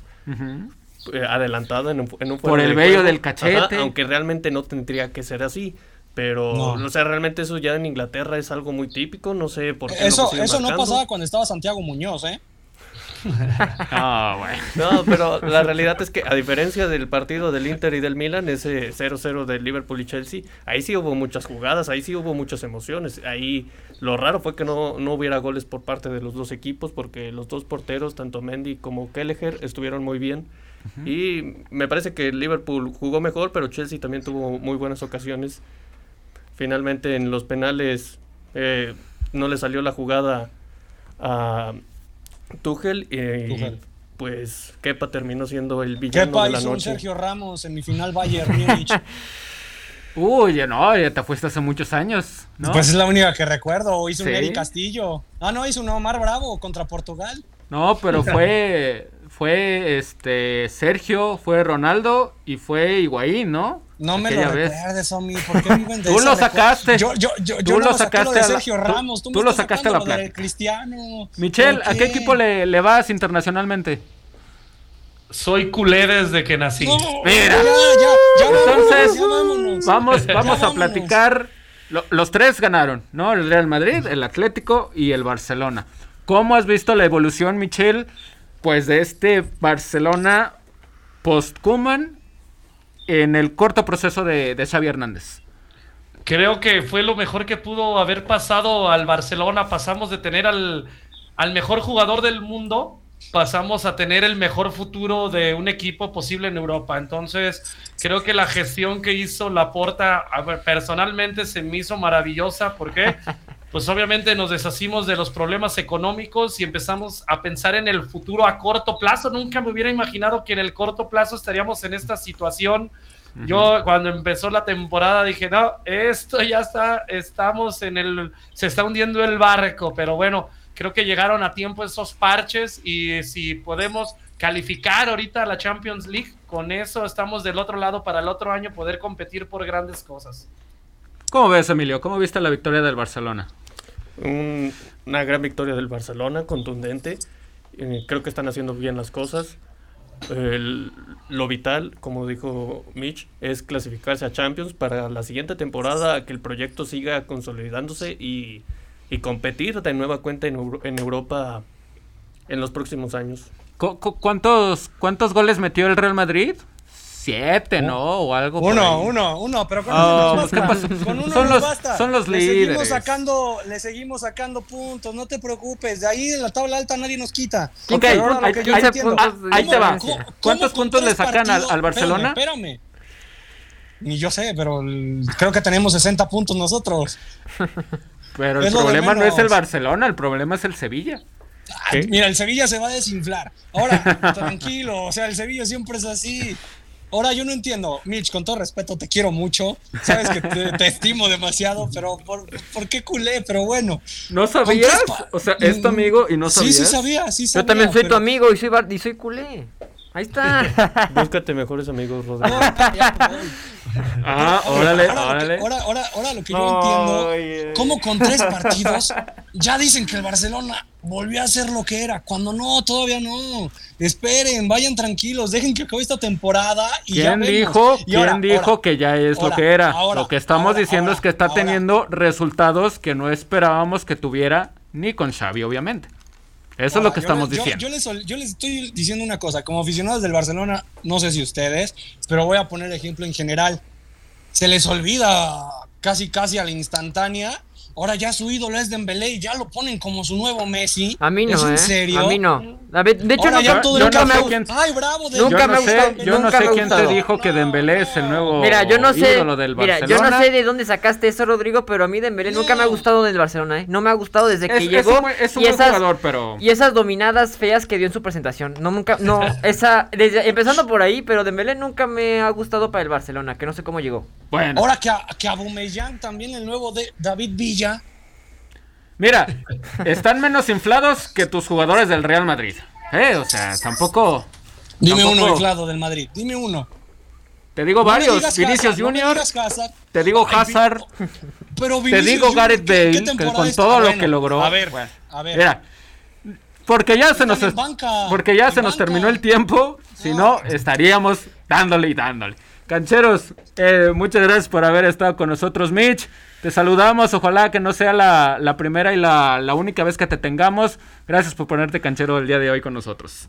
Speaker 4: Eh, adelantada en un, en un
Speaker 1: Por el vello del cachete.
Speaker 4: Ajá, aunque realmente no tendría que ser así. Pero,
Speaker 3: No.
Speaker 4: o sea, realmente eso ya en Inglaterra es algo muy típico. No sé por qué.
Speaker 3: Eso, eso no pasaba cuando estaba Santiago Muñoz, ¿eh?
Speaker 1: Ah, bueno.
Speaker 4: No, pero la realidad es que a diferencia del partido del Inter y del Milan, ese 0-0 del Liverpool y Chelsea, ahí sí hubo muchas jugadas, ahí sí hubo muchas emociones. Ahí lo raro fue que no, no hubiera goles por parte de los dos equipos porque los dos porteros, tanto Mendy como Kelleher, estuvieron muy bien. Y me parece que el Liverpool jugó mejor, pero Chelsea también tuvo muy buenas ocasiones. Finalmente en los penales eh, no le salió la jugada a Tuchel y
Speaker 3: Tuchel.
Speaker 4: pues Kepa terminó siendo el villano
Speaker 3: Kepa
Speaker 4: de la
Speaker 3: hizo un. Sergio Ramos en mi final Bayern Múnich.
Speaker 1: Uy, ya no, ya te fuiste hace muchos años, ¿no?
Speaker 3: Pues es la única que recuerdo. Hizo
Speaker 1: Sí.
Speaker 3: un Eric Castillo. Ah, no, hizo un Omar Bravo contra Portugal.
Speaker 1: No, pero fue, fue este Sergio, fue Ronaldo y fue Higuaín, ¿no?
Speaker 3: No me lo
Speaker 1: vez.
Speaker 3: recuerdes, Omi. ¿Por qué viven de
Speaker 1: Tú lo sacaste.
Speaker 3: Yo, yo, yo,
Speaker 1: Tú
Speaker 3: yo
Speaker 1: lo sacaste
Speaker 3: lo de
Speaker 1: la-
Speaker 3: Sergio
Speaker 1: tú-
Speaker 3: Ramos. Tú,
Speaker 1: tú
Speaker 3: me
Speaker 1: lo sacaste a la plata.
Speaker 3: Cristiano.
Speaker 1: Michelle,
Speaker 3: ¿Por
Speaker 1: ¿a qué equipo le, le vas internacionalmente?
Speaker 5: Soy culé desde que nací.
Speaker 3: No,
Speaker 1: Mira.
Speaker 3: Ya, ya, ya
Speaker 1: Entonces,
Speaker 3: vámonos, ya vámonos.
Speaker 1: Vamos,
Speaker 3: Ya
Speaker 1: vamos a platicar. Lo- los tres ganaron, ¿no? El Real Madrid, el Atlético y el Barcelona. ¿Cómo has visto la evolución, Michelle? Pues de este Barcelona post-Kuman en el corto proceso de, de Xavi Hernández.
Speaker 5: Creo que fue lo mejor que pudo haber pasado al Barcelona. Pasamos de tener al, al mejor jugador del mundo, pasamos a tener el mejor futuro de un equipo posible en Europa. Entonces, creo que la gestión que hizo Laporta, personalmente se me hizo maravillosa. ¿Por qué? Pues obviamente nos deshacimos de los problemas económicos y empezamos a pensar en el futuro a corto plazo. Nunca me hubiera imaginado que en el corto plazo estaríamos en esta situación. Yo cuando empezó la temporada dije, no, esto ya está, estamos en el, se está hundiendo el barco, pero bueno, creo que llegaron a tiempo esos parches y si podemos calificar ahorita a la Champions League, con eso estamos del otro lado para el otro año poder competir por grandes cosas.
Speaker 1: ¿Cómo ves, Emilio? ¿Cómo viste la victoria del Barcelona?
Speaker 4: Un- una gran victoria del Barcelona, contundente. Eh, creo que están haciendo bien las cosas. Lo vital, como dijo Mitch, es clasificarse a Champions para la siguiente temporada, que el proyecto siga consolidándose y, y competir de nueva cuenta en, en Europa en los próximos años.
Speaker 1: cu- cu- ¿Cuántos, ¿Cuántos goles metió el Real Madrid? Siete, ¿no? O algo
Speaker 3: Uno, uno, uno, pero con
Speaker 1: Oh,
Speaker 3: uno nos
Speaker 1: ¿qué
Speaker 3: basta. Con uno
Speaker 1: Son
Speaker 3: nos
Speaker 1: los-
Speaker 3: basta.
Speaker 1: son los
Speaker 3: le
Speaker 1: líderes.
Speaker 3: Seguimos sacando, le seguimos sacando puntos, no te preocupes. De ahí en la tabla alta nadie nos quita.
Speaker 1: Ok,
Speaker 3: ahora
Speaker 1: ahí- ahí-
Speaker 3: no
Speaker 1: ah, ahí te va.
Speaker 3: ¿cómo- cómo
Speaker 1: ¿Cuántos puntos le sacan al- Barcelona?
Speaker 3: Espérame, espérame. Ni yo sé, pero el- creo que tenemos 60 puntos nosotros.
Speaker 1: Pero el
Speaker 3: Es
Speaker 1: problema no es el. Barcelona, el problema es el Sevilla.
Speaker 3: Ah, Mira, el Sevilla se va a desinflar. Ahora, tranquilo, o sea, el Sevilla siempre es así. Ahora, yo no entiendo, Mitch, con todo respeto, te quiero mucho. Sabes que te, te estimo demasiado, pero ¿por, por qué culé? Pero bueno.
Speaker 1: ¿No
Speaker 3: ¿con
Speaker 1: sabías? O sea, es tu amigo y no
Speaker 3: Sí,
Speaker 1: sabías.
Speaker 3: sí sabía, sí sabía.
Speaker 2: Yo también soy tu amigo y soy, bar- y soy culé. Ahí está.
Speaker 4: Búscate mejores amigos, Rodrigo.
Speaker 1: Ah, órale,
Speaker 3: ahora, lo que-
Speaker 1: órale.
Speaker 3: ahora, ahora, ahora lo que yo entiendo, cómo con tres partidos ya dicen que el Barcelona volvió a ser lo que era, cuando no, todavía no. Esperen, vayan tranquilos, dejen que acabe esta temporada y ya
Speaker 1: ¿Quién
Speaker 3: vemos.
Speaker 1: dijo,
Speaker 3: Y
Speaker 1: quién
Speaker 3: ahora,
Speaker 1: dijo
Speaker 3: ahora,
Speaker 1: que ya es lo que era?
Speaker 3: ahora,
Speaker 1: lo que estamos
Speaker 3: ahora,
Speaker 1: diciendo
Speaker 3: ahora,
Speaker 1: es que está
Speaker 3: ahora.
Speaker 1: teniendo resultados que no esperábamos que tuviera ni con Xavi, obviamente. Eso es lo que estamos
Speaker 3: yo-
Speaker 1: diciendo.
Speaker 3: Yo, les, yo les estoy diciendo una cosa, como aficionados del Barcelona, no sé si ustedes, pero voy a poner ejemplo en general. Se les olvida casi casi a la instantánea. Ahora ya su ídolo es Dembélé y ya lo ponen como su nuevo Messi.
Speaker 2: A mí no,
Speaker 3: ¿Es
Speaker 2: ¿eh?
Speaker 3: en serio?
Speaker 2: A mí no. A ver, de hecho,
Speaker 3: Ahora ya
Speaker 1: yo-
Speaker 3: todo
Speaker 1: yo no sé
Speaker 3: me-
Speaker 1: quién-
Speaker 3: Ay, bravo,
Speaker 2: Nunca me ha gustado-
Speaker 1: yo no
Speaker 2: nunca
Speaker 1: quién te dijo que Dembélé es el nuevo
Speaker 2: Mira, yo no sé.
Speaker 1: ídolo del
Speaker 2: Mira, yo no sé de dónde sacaste eso, Rodrigo, pero a mí Dembélé nunca me ha gustado del Barcelona, ¿eh? No me ha gustado desde que
Speaker 1: Es, es
Speaker 2: llegó.
Speaker 1: un, es un
Speaker 2: y
Speaker 1: buen
Speaker 2: esas,
Speaker 1: jugador, pero
Speaker 2: Y esas dominadas feas que dio en su presentación. No, nunca, no, esa, desde, empezando por ahí, pero Dembélé nunca me ha gustado para el Barcelona, que no sé cómo llegó.
Speaker 1: bueno.
Speaker 3: Ahora que, a- que Aubameyang también el nuevo de David Villa.
Speaker 1: Mira, están menos inflados que tus jugadores del Real Madrid. Eh, o sea, tampoco.
Speaker 3: Dime
Speaker 1: tampoco-
Speaker 3: uno inflado del Madrid, dime uno.
Speaker 1: Te digo
Speaker 3: No
Speaker 1: varios. Vinicius
Speaker 3: no
Speaker 1: Junior. te digo
Speaker 3: Ay,
Speaker 1: Hazard.
Speaker 3: Pero
Speaker 1: Te
Speaker 3: Vinicius
Speaker 1: digo
Speaker 3: Junior,
Speaker 1: Gareth
Speaker 3: ¿qué- qué
Speaker 1: Bale, que con todo lo que logró.
Speaker 3: A ver,
Speaker 1: Bueno,
Speaker 3: a ver.
Speaker 1: Mira, porque ya se nos
Speaker 3: banca,
Speaker 1: porque ya se nos terminó el tiempo, si no estaríamos dándole y dándole. Cancheros, eh, muchas gracias por haber estado con nosotros, Mitch. Te saludamos, ojalá que no sea la, la primera y la, la única vez que te tengamos. Gracias por ponerte canchero el día de hoy con nosotros.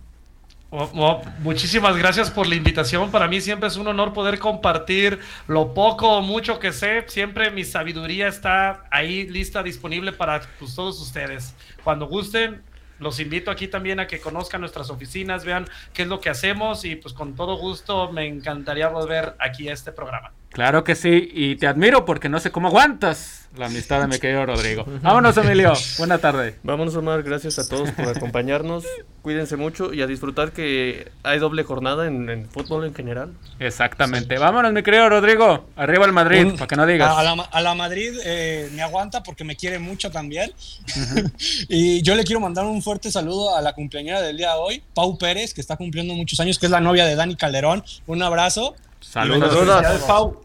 Speaker 5: Oh, oh, muchísimas gracias por la invitación. Para mí siempre es un honor poder compartir lo poco o mucho que sé. Siempre mi sabiduría está ahí lista, disponible para pues, todos ustedes. Cuando gusten, los invito aquí también a que conozcan nuestras oficinas, vean qué es lo que hacemos y pues con todo gusto me encantaría volver aquí a este programa.
Speaker 1: Claro que sí, y te admiro porque no sé cómo aguantas la amistad de mi querido Rodrigo. Vámonos, Emilio. Buena tarde.
Speaker 4: Vámonos, Omar. Gracias a todos por acompañarnos. Cuídense mucho y a disfrutar que hay doble jornada en, en fútbol en general.
Speaker 1: Exactamente. Vámonos, mi querido Rodrigo. Arriba el Madrid,
Speaker 3: Un-
Speaker 1: para que no digas.
Speaker 3: A la, a la Madrid eh, me aguanta porque me quiere mucho también. y yo le quiero mandar un fuerte saludo a la cumpleañera del día de hoy, Pau Pérez, que está cumpliendo muchos años, que es la novia de Dani Calderón. Un abrazo.
Speaker 1: Saludos.
Speaker 2: Saludos.
Speaker 6: Pau.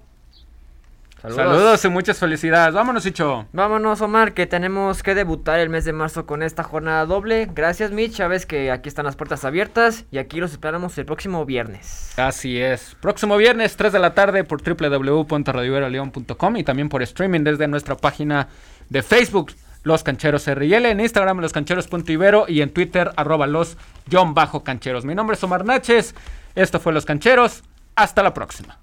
Speaker 2: Saludos.
Speaker 1: Saludos y muchas felicidades. Vámonos, Icho.
Speaker 2: Vámonos, Omar, que tenemos que debutar el mes de marzo con esta jornada doble. Gracias, Mitch. Sabes que aquí están las puertas abiertas y aquí los esperamos el próximo viernes.
Speaker 1: Así es. Próximo viernes, 3 de la tarde, por www.radioveraleon.com y también por streaming desde nuestra página de Facebook, Los Cancheros RL, en Instagram, loscancheros.ibero y en Twitter, arroba los guion bajo cancheros. Mi nombre es Omar Naches. Esto fue Los Cancheros. Hasta la próxima.